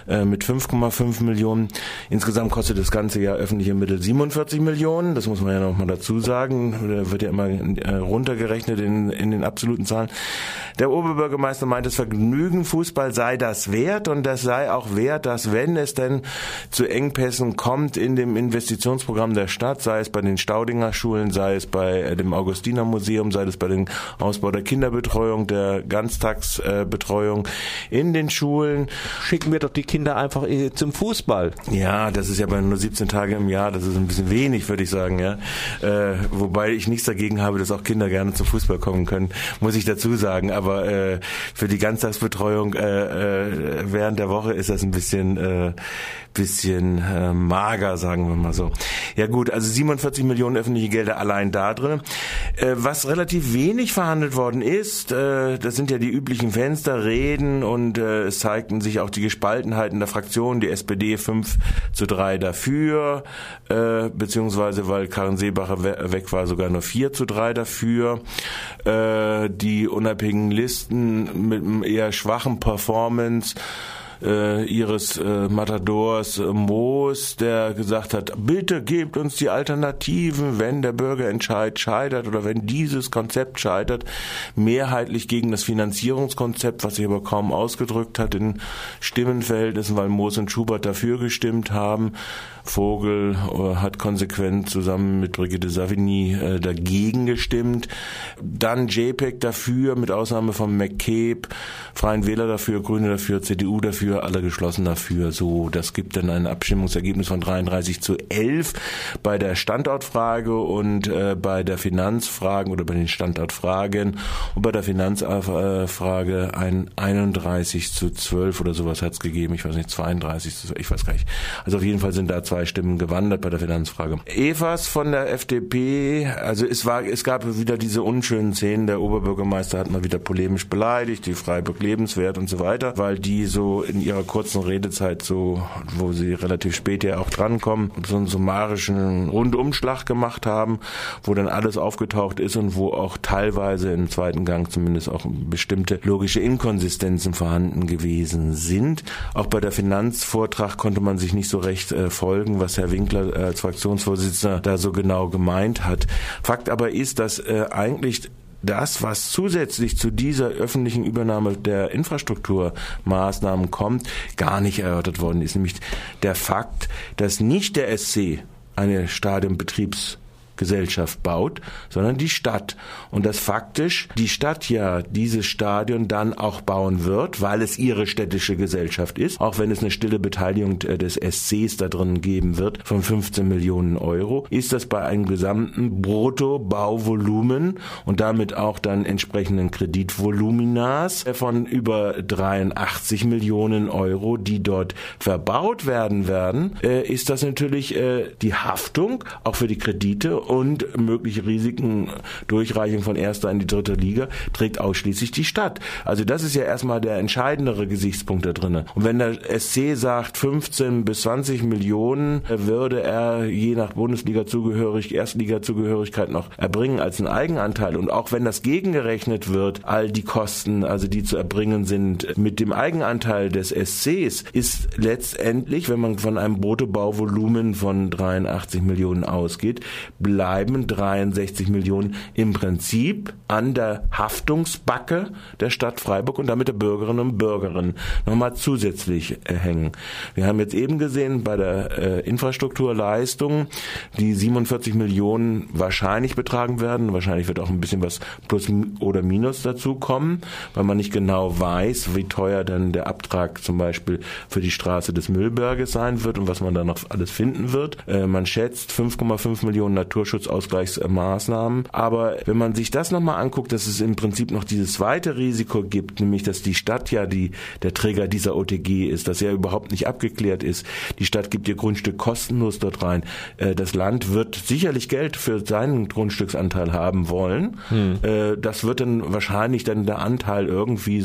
äh, mit 5,5 Millionen. Insgesamt kostet das ganze Jahr öffentliche Mittel 47 Millionen. Das muss man ja noch mal dazu sagen. Da wird ja immer äh, runtergerechnet in, in den absoluten Zahlen. Der Oberbürgermeister meint, das Vergnügen Fußball sei das wert und das sei auch wert, dass wenn es denn zu Engpässen kommt in dem Investitionsprogramm der Stadt, sei es bei den Staudinger Schulen, sei es bei dem Augustiner Museum, sei es bei dem Ausbau der Kinderbetreuung, der Ganztagsbetreuung in den Schulen. Schicken wir doch die Kinder einfach äh, zum Fußball. Ja, das ist ja bei nur 17 Tage im Jahr, das ist ein bisschen wenig, würde ich sagen, ja. Äh, wobei ich nichts dagegen habe, dass auch Kinder gerne zum Fußball kommen können, muss ich dazu sagen. Aber äh, für die Ganztagsbetreuung äh, äh, während der Woche ist das ein bisschen äh, bisschen äh, mager, sagen wir mal so. Ja gut, also 47 Millionen öffentliche Gelder allein da drin. Äh, was relativ wenig verhandelt worden ist, äh, das sind ja die üblichen Fensterreden und äh, es zeigten sich auch die Gespaltenheiten der Fraktion. Die SPD 5 zu 3 dafür, äh, beziehungsweise weil Karin Seebacher we weg war, sogar nur 4 zu 3 dafür. Äh, die unabhängigen Listen mit einem eher schwachen Performance äh, ihres äh, Matadors äh, Moos, der gesagt hat, bitte gebt uns die Alternativen, wenn der Bürgerentscheid scheitert oder wenn dieses Konzept scheitert, mehrheitlich gegen das Finanzierungskonzept, was sich aber kaum ausgedrückt hat in Stimmenverhältnissen, weil Moos und Schubert dafür gestimmt haben. Vogel äh, hat konsequent zusammen mit Brigitte Savigny äh, dagegen gestimmt. Dann JPEG dafür, mit Ausnahme von McCabe, Freien Wähler dafür, Grüne dafür, CDU dafür, alle geschlossen dafür. So, das gibt dann ein Abstimmungsergebnis von 33 zu 11 bei der Standortfrage und äh, bei der Finanzfragen oder bei den Standortfragen und bei der Finanzfrage ein 31 zu 12 oder sowas hat es gegeben. Ich weiß nicht, 32 zu 12, ich weiß gar nicht. Also auf jeden Fall sind da zwei zwei Stimmen gewandert bei der Finanzfrage. Evers von der FDP, also es war, es gab wieder diese unschönen Szenen. Der Oberbürgermeister hat mal wieder polemisch beleidigt, die Freiburg lebenswert und so weiter, weil die so in ihrer kurzen Redezeit so, wo sie relativ spät ja auch drankommen, so einen summarischen Rundumschlag gemacht haben, wo dann alles aufgetaucht ist und wo auch teilweise im zweiten Gang zumindest auch bestimmte logische Inkonsistenzen vorhanden gewesen sind. Auch bei der Finanzvortrag konnte man sich nicht so recht äh, folgen verfolgen, was Herr Winkler als Fraktionsvorsitzender da so genau gemeint hat. Fakt aber ist, dass äh, eigentlich das, was zusätzlich zu dieser öffentlichen Übernahme der Infrastrukturmaßnahmen kommt, gar nicht erörtert worden ist. Nämlich der Fakt, dass nicht der SC eine Stadionbetriebs Gesellschaft baut, sondern die Stadt. Und dass faktisch die Stadt ja dieses Stadion dann auch bauen wird, weil es ihre städtische Gesellschaft ist, auch wenn es eine stille Beteiligung äh, des SCs da drin geben wird von 15 Millionen Euro, ist das bei einem gesamten Bruttobauvolumen und damit auch dann entsprechenden Kreditvoluminas von über 83 Millionen Euro, die dort verbaut werden werden, äh, ist das natürlich äh, die Haftung auch für die Kredite und mögliche Risiken Durchreichung von erster in die dritte Liga trägt ausschließlich die Stadt. Also das ist ja erstmal der entscheidendere Gesichtspunkt da drinne. Und wenn der SC sagt 15 bis 20 Millionen, würde er je nach Bundesliga-Zugehörig, Erstliga-Zugehörigkeit noch erbringen als einen Eigenanteil. Und auch wenn das gegengerechnet wird, all die Kosten, also die zu erbringen sind, mit dem Eigenanteil des SCs, ist letztendlich, wenn man von einem Bruttobauvolumen von 83 Millionen ausgeht, bleiben 63 Millionen im Prinzip an der Haftungsbacke der Stadt Freiburg und damit der Bürgerinnen und Bürgerinnen nochmal zusätzlich äh, hängen. Wir haben jetzt eben gesehen bei der äh, Infrastrukturleistung, die 47 Millionen wahrscheinlich betragen werden. Wahrscheinlich wird auch ein bisschen was plus oder minus dazu kommen, weil man nicht genau weiß, wie teuer dann der Abtrag zum Beispiel für die Straße des Müllberges sein wird und was man da noch alles finden wird. Äh, man schätzt 5,5 Millionen Naturschutzausgleichsmaßnahmen. Aber wenn man sich das nochmal anguckt, dass es im Prinzip noch dieses zweite Risiko gibt, nämlich dass die Stadt ja die, der Träger dieser OTG ist, dass er überhaupt nicht abgeklärt ist. Die Stadt gibt ihr Grundstück kostenlos dort rein. Äh, das Land wird sicherlich Geld für seinen Grundstücksanteil haben wollen. Hm. Äh, das wird dann wahrscheinlich dann der Anteil irgendwie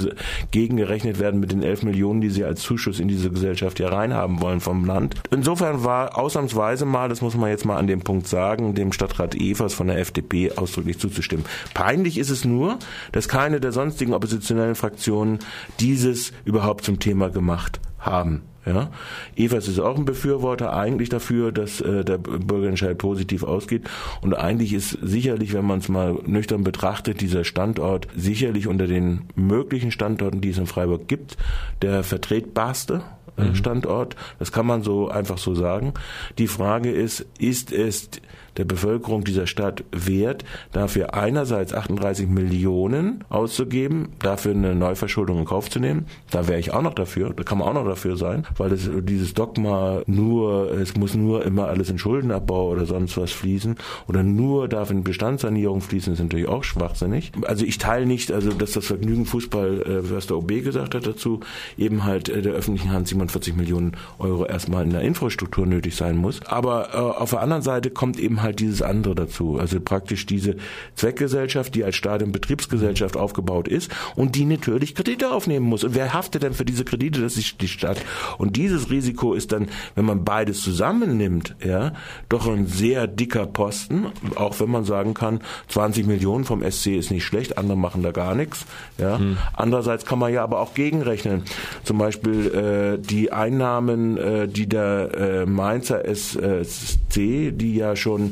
gegengerechnet werden mit den 11 Millionen, die sie als Zuschuss in diese Gesellschaft ja reinhaben wollen vom Land. Insofern war ausnahmsweise mal, das muss man jetzt mal an dem Punkt sagen, dem Stadtrat Evers von der FDP ausdrücklich zuzustimmen. Peinlich ist es nur, dass keine der sonstigen oppositionellen Fraktionen dieses überhaupt zum Thema gemacht haben. Ja, Evers ist auch ein Befürworter eigentlich dafür, dass äh, der Bürgerentscheid positiv ausgeht. Und eigentlich ist sicherlich, wenn man es mal nüchtern betrachtet, dieser Standort sicherlich unter den möglichen Standorten, die es in Freiburg gibt, der vertretbarste äh, mhm. Standort. Das kann man so einfach so sagen. Die Frage ist, ist es der Bevölkerung dieser Stadt wert, dafür einerseits 38 Millionen auszugeben, dafür eine Neuverschuldung in Kauf zu nehmen. Da wäre ich auch noch dafür, da kann man auch noch dafür sein, weil das, dieses Dogma nur, es muss nur immer alles in Schuldenabbau oder sonst was fließen oder nur darf in Bestandssanierung fließen, ist natürlich auch schwachsinnig. Also ich teile nicht, also dass das Vergnügen Fußball, äh, was der OB gesagt hat dazu, eben halt äh, der öffentlichen Hand 47 Millionen Euro erstmal in der Infrastruktur nötig sein muss. Aber äh, auf der anderen Seite kommt eben halt dieses andere dazu. Also praktisch diese Zweckgesellschaft, die als Stadionbetriebsgesellschaft aufgebaut ist und die natürlich Kredite aufnehmen muss. Und wer haftet denn für diese Kredite? Das ist die Stadt. Und dieses Risiko ist dann, wenn man beides zusammennimmt, ja, doch ein sehr dicker Posten, auch wenn man sagen kann, 20 Millionen vom SC ist nicht schlecht, andere machen da gar nichts. Ja. Hm. Andererseits kann man ja aber auch gegenrechnen. Zum Beispiel äh, die Einnahmen, äh, die der äh, Mainzer SC, die ja schon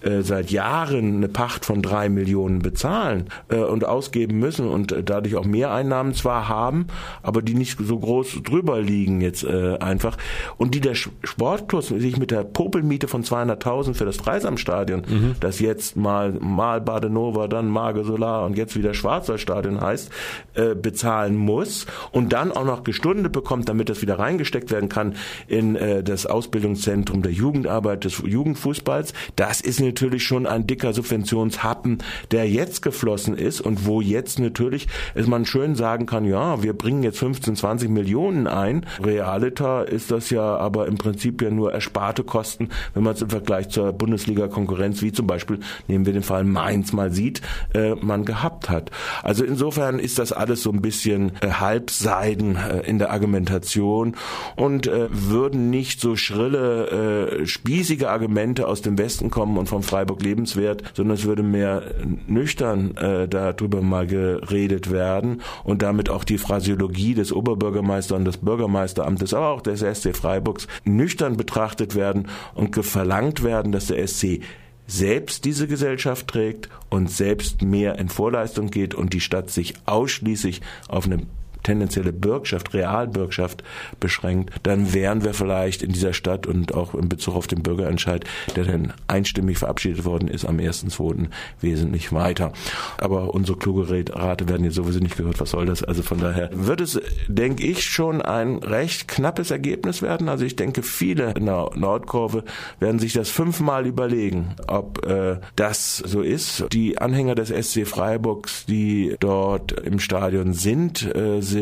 äh, seit Jahren eine Pacht von drei Millionen bezahlen äh, und ausgeben müssen und äh, dadurch auch Mehreinnahmen zwar haben, aber die nicht so groß drüber liegen jetzt äh, einfach und die der Sportklub sich mit der Popelmiete von 200.000 für das Dreisamstadion, mhm. das jetzt mal mal Badenova, dann Marge Solar und jetzt wieder Schwarzwaldstadion heißt, äh, bezahlen muss und dann auch noch gestundet bekommt, damit das wieder reingesteckt werden kann in äh, das Ausbildungszentrum der Jugendarbeit des Jugendfußballs. Das ist natürlich schon ein dicker Subventionshappen, der jetzt geflossen ist und wo jetzt natürlich es man schön sagen kann, ja, wir bringen jetzt 15, 20 Millionen ein. Realita ist das ja aber im Prinzip ja nur ersparte Kosten, wenn man es im Vergleich zur Bundesliga-Konkurrenz, wie zum Beispiel, nehmen wir den Fall Mainz mal sieht, äh, man gehabt hat. Also insofern ist das alles so ein bisschen äh, Halbseiden äh, in der Argumentation und äh, würden nicht so schrille, äh, spießige Argumente aus dem Westen kommen und von Freiburg lebenswert, sondern es würde mehr nüchtern äh, darüber mal geredet werden und damit auch die Phrasiologie des Oberbürgermeisters und des Bürgermeisteramtes, aber auch des SC Freiburgs nüchtern betrachtet werden und verlangt werden, dass der SC selbst diese Gesellschaft trägt und selbst mehr in Vorleistung geht und die Stadt sich ausschließlich auf eine tendenzielle Bürgschaft, Realbürgschaft beschränkt, dann wären wir vielleicht in dieser Stadt und auch in Bezug auf den Bürgerentscheid, der dann einstimmig verabschiedet worden ist am 1.2. wesentlich weiter. Aber unsere kluge Rate werden jetzt sowieso nicht gehört. Was soll das? Also von daher wird es, denke ich, schon ein recht knappes Ergebnis werden. Also ich denke, viele in der Nordkurve werden sich das fünfmal überlegen, ob äh, das so ist. Die Anhänger des SC Freiburgs, die dort im Stadion sind, äh, sind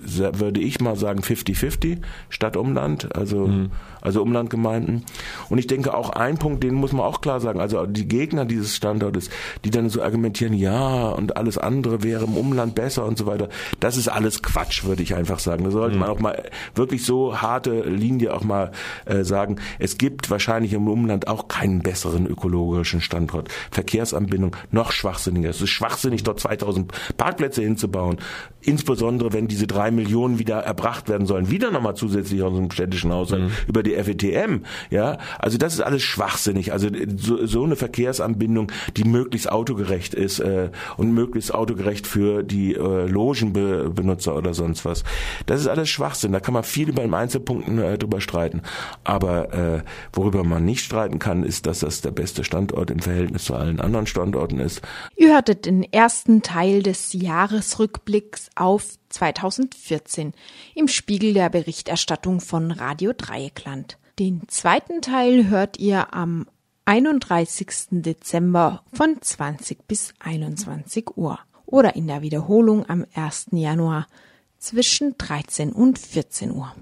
würde ich mal sagen 50-50 Stadt Umland, also mhm also Umlandgemeinden. Und ich denke auch ein Punkt, den muss man auch klar sagen, also die Gegner dieses Standortes, die dann so argumentieren, ja, und alles andere wäre im Umland besser und so weiter, das ist alles Quatsch, würde ich einfach sagen. Da sollte mhm. man auch mal wirklich so harte Linie auch mal äh, sagen, es gibt wahrscheinlich im Umland auch keinen besseren ökologischen Standort. Verkehrsanbindung noch schwachsinniger. Es ist schwachsinnig, dort 2000 Parkplätze hinzubauen. Insbesondere, wenn diese drei Millionen wieder erbracht werden sollen, wieder nochmal zusätzlich aus dem städtischen Haushalt mhm. über die FETM. Ja, also das ist alles schwachsinnig. Also so, so eine Verkehrsanbindung, die möglichst autogerecht ist äh, und möglichst autogerecht für die äh, Logenbenutzer oder sonst was. Das ist alles Schwachsinn. Da kann man viel über den Einzelpunkten äh, drüber streiten. Aber äh, worüber man nicht streiten kann, ist, dass das der beste Standort im Verhältnis zu allen anderen Standorten ist. Ihr hörtet den ersten Teil des Jahresrückblicks auf 2014 im Spiegel der Berichterstattung von Radio Dreieckland. Den zweiten Teil hört ihr am 31. Dezember von 20 bis 21 Uhr oder in der Wiederholung am 1. Januar zwischen 13 und 14 Uhr.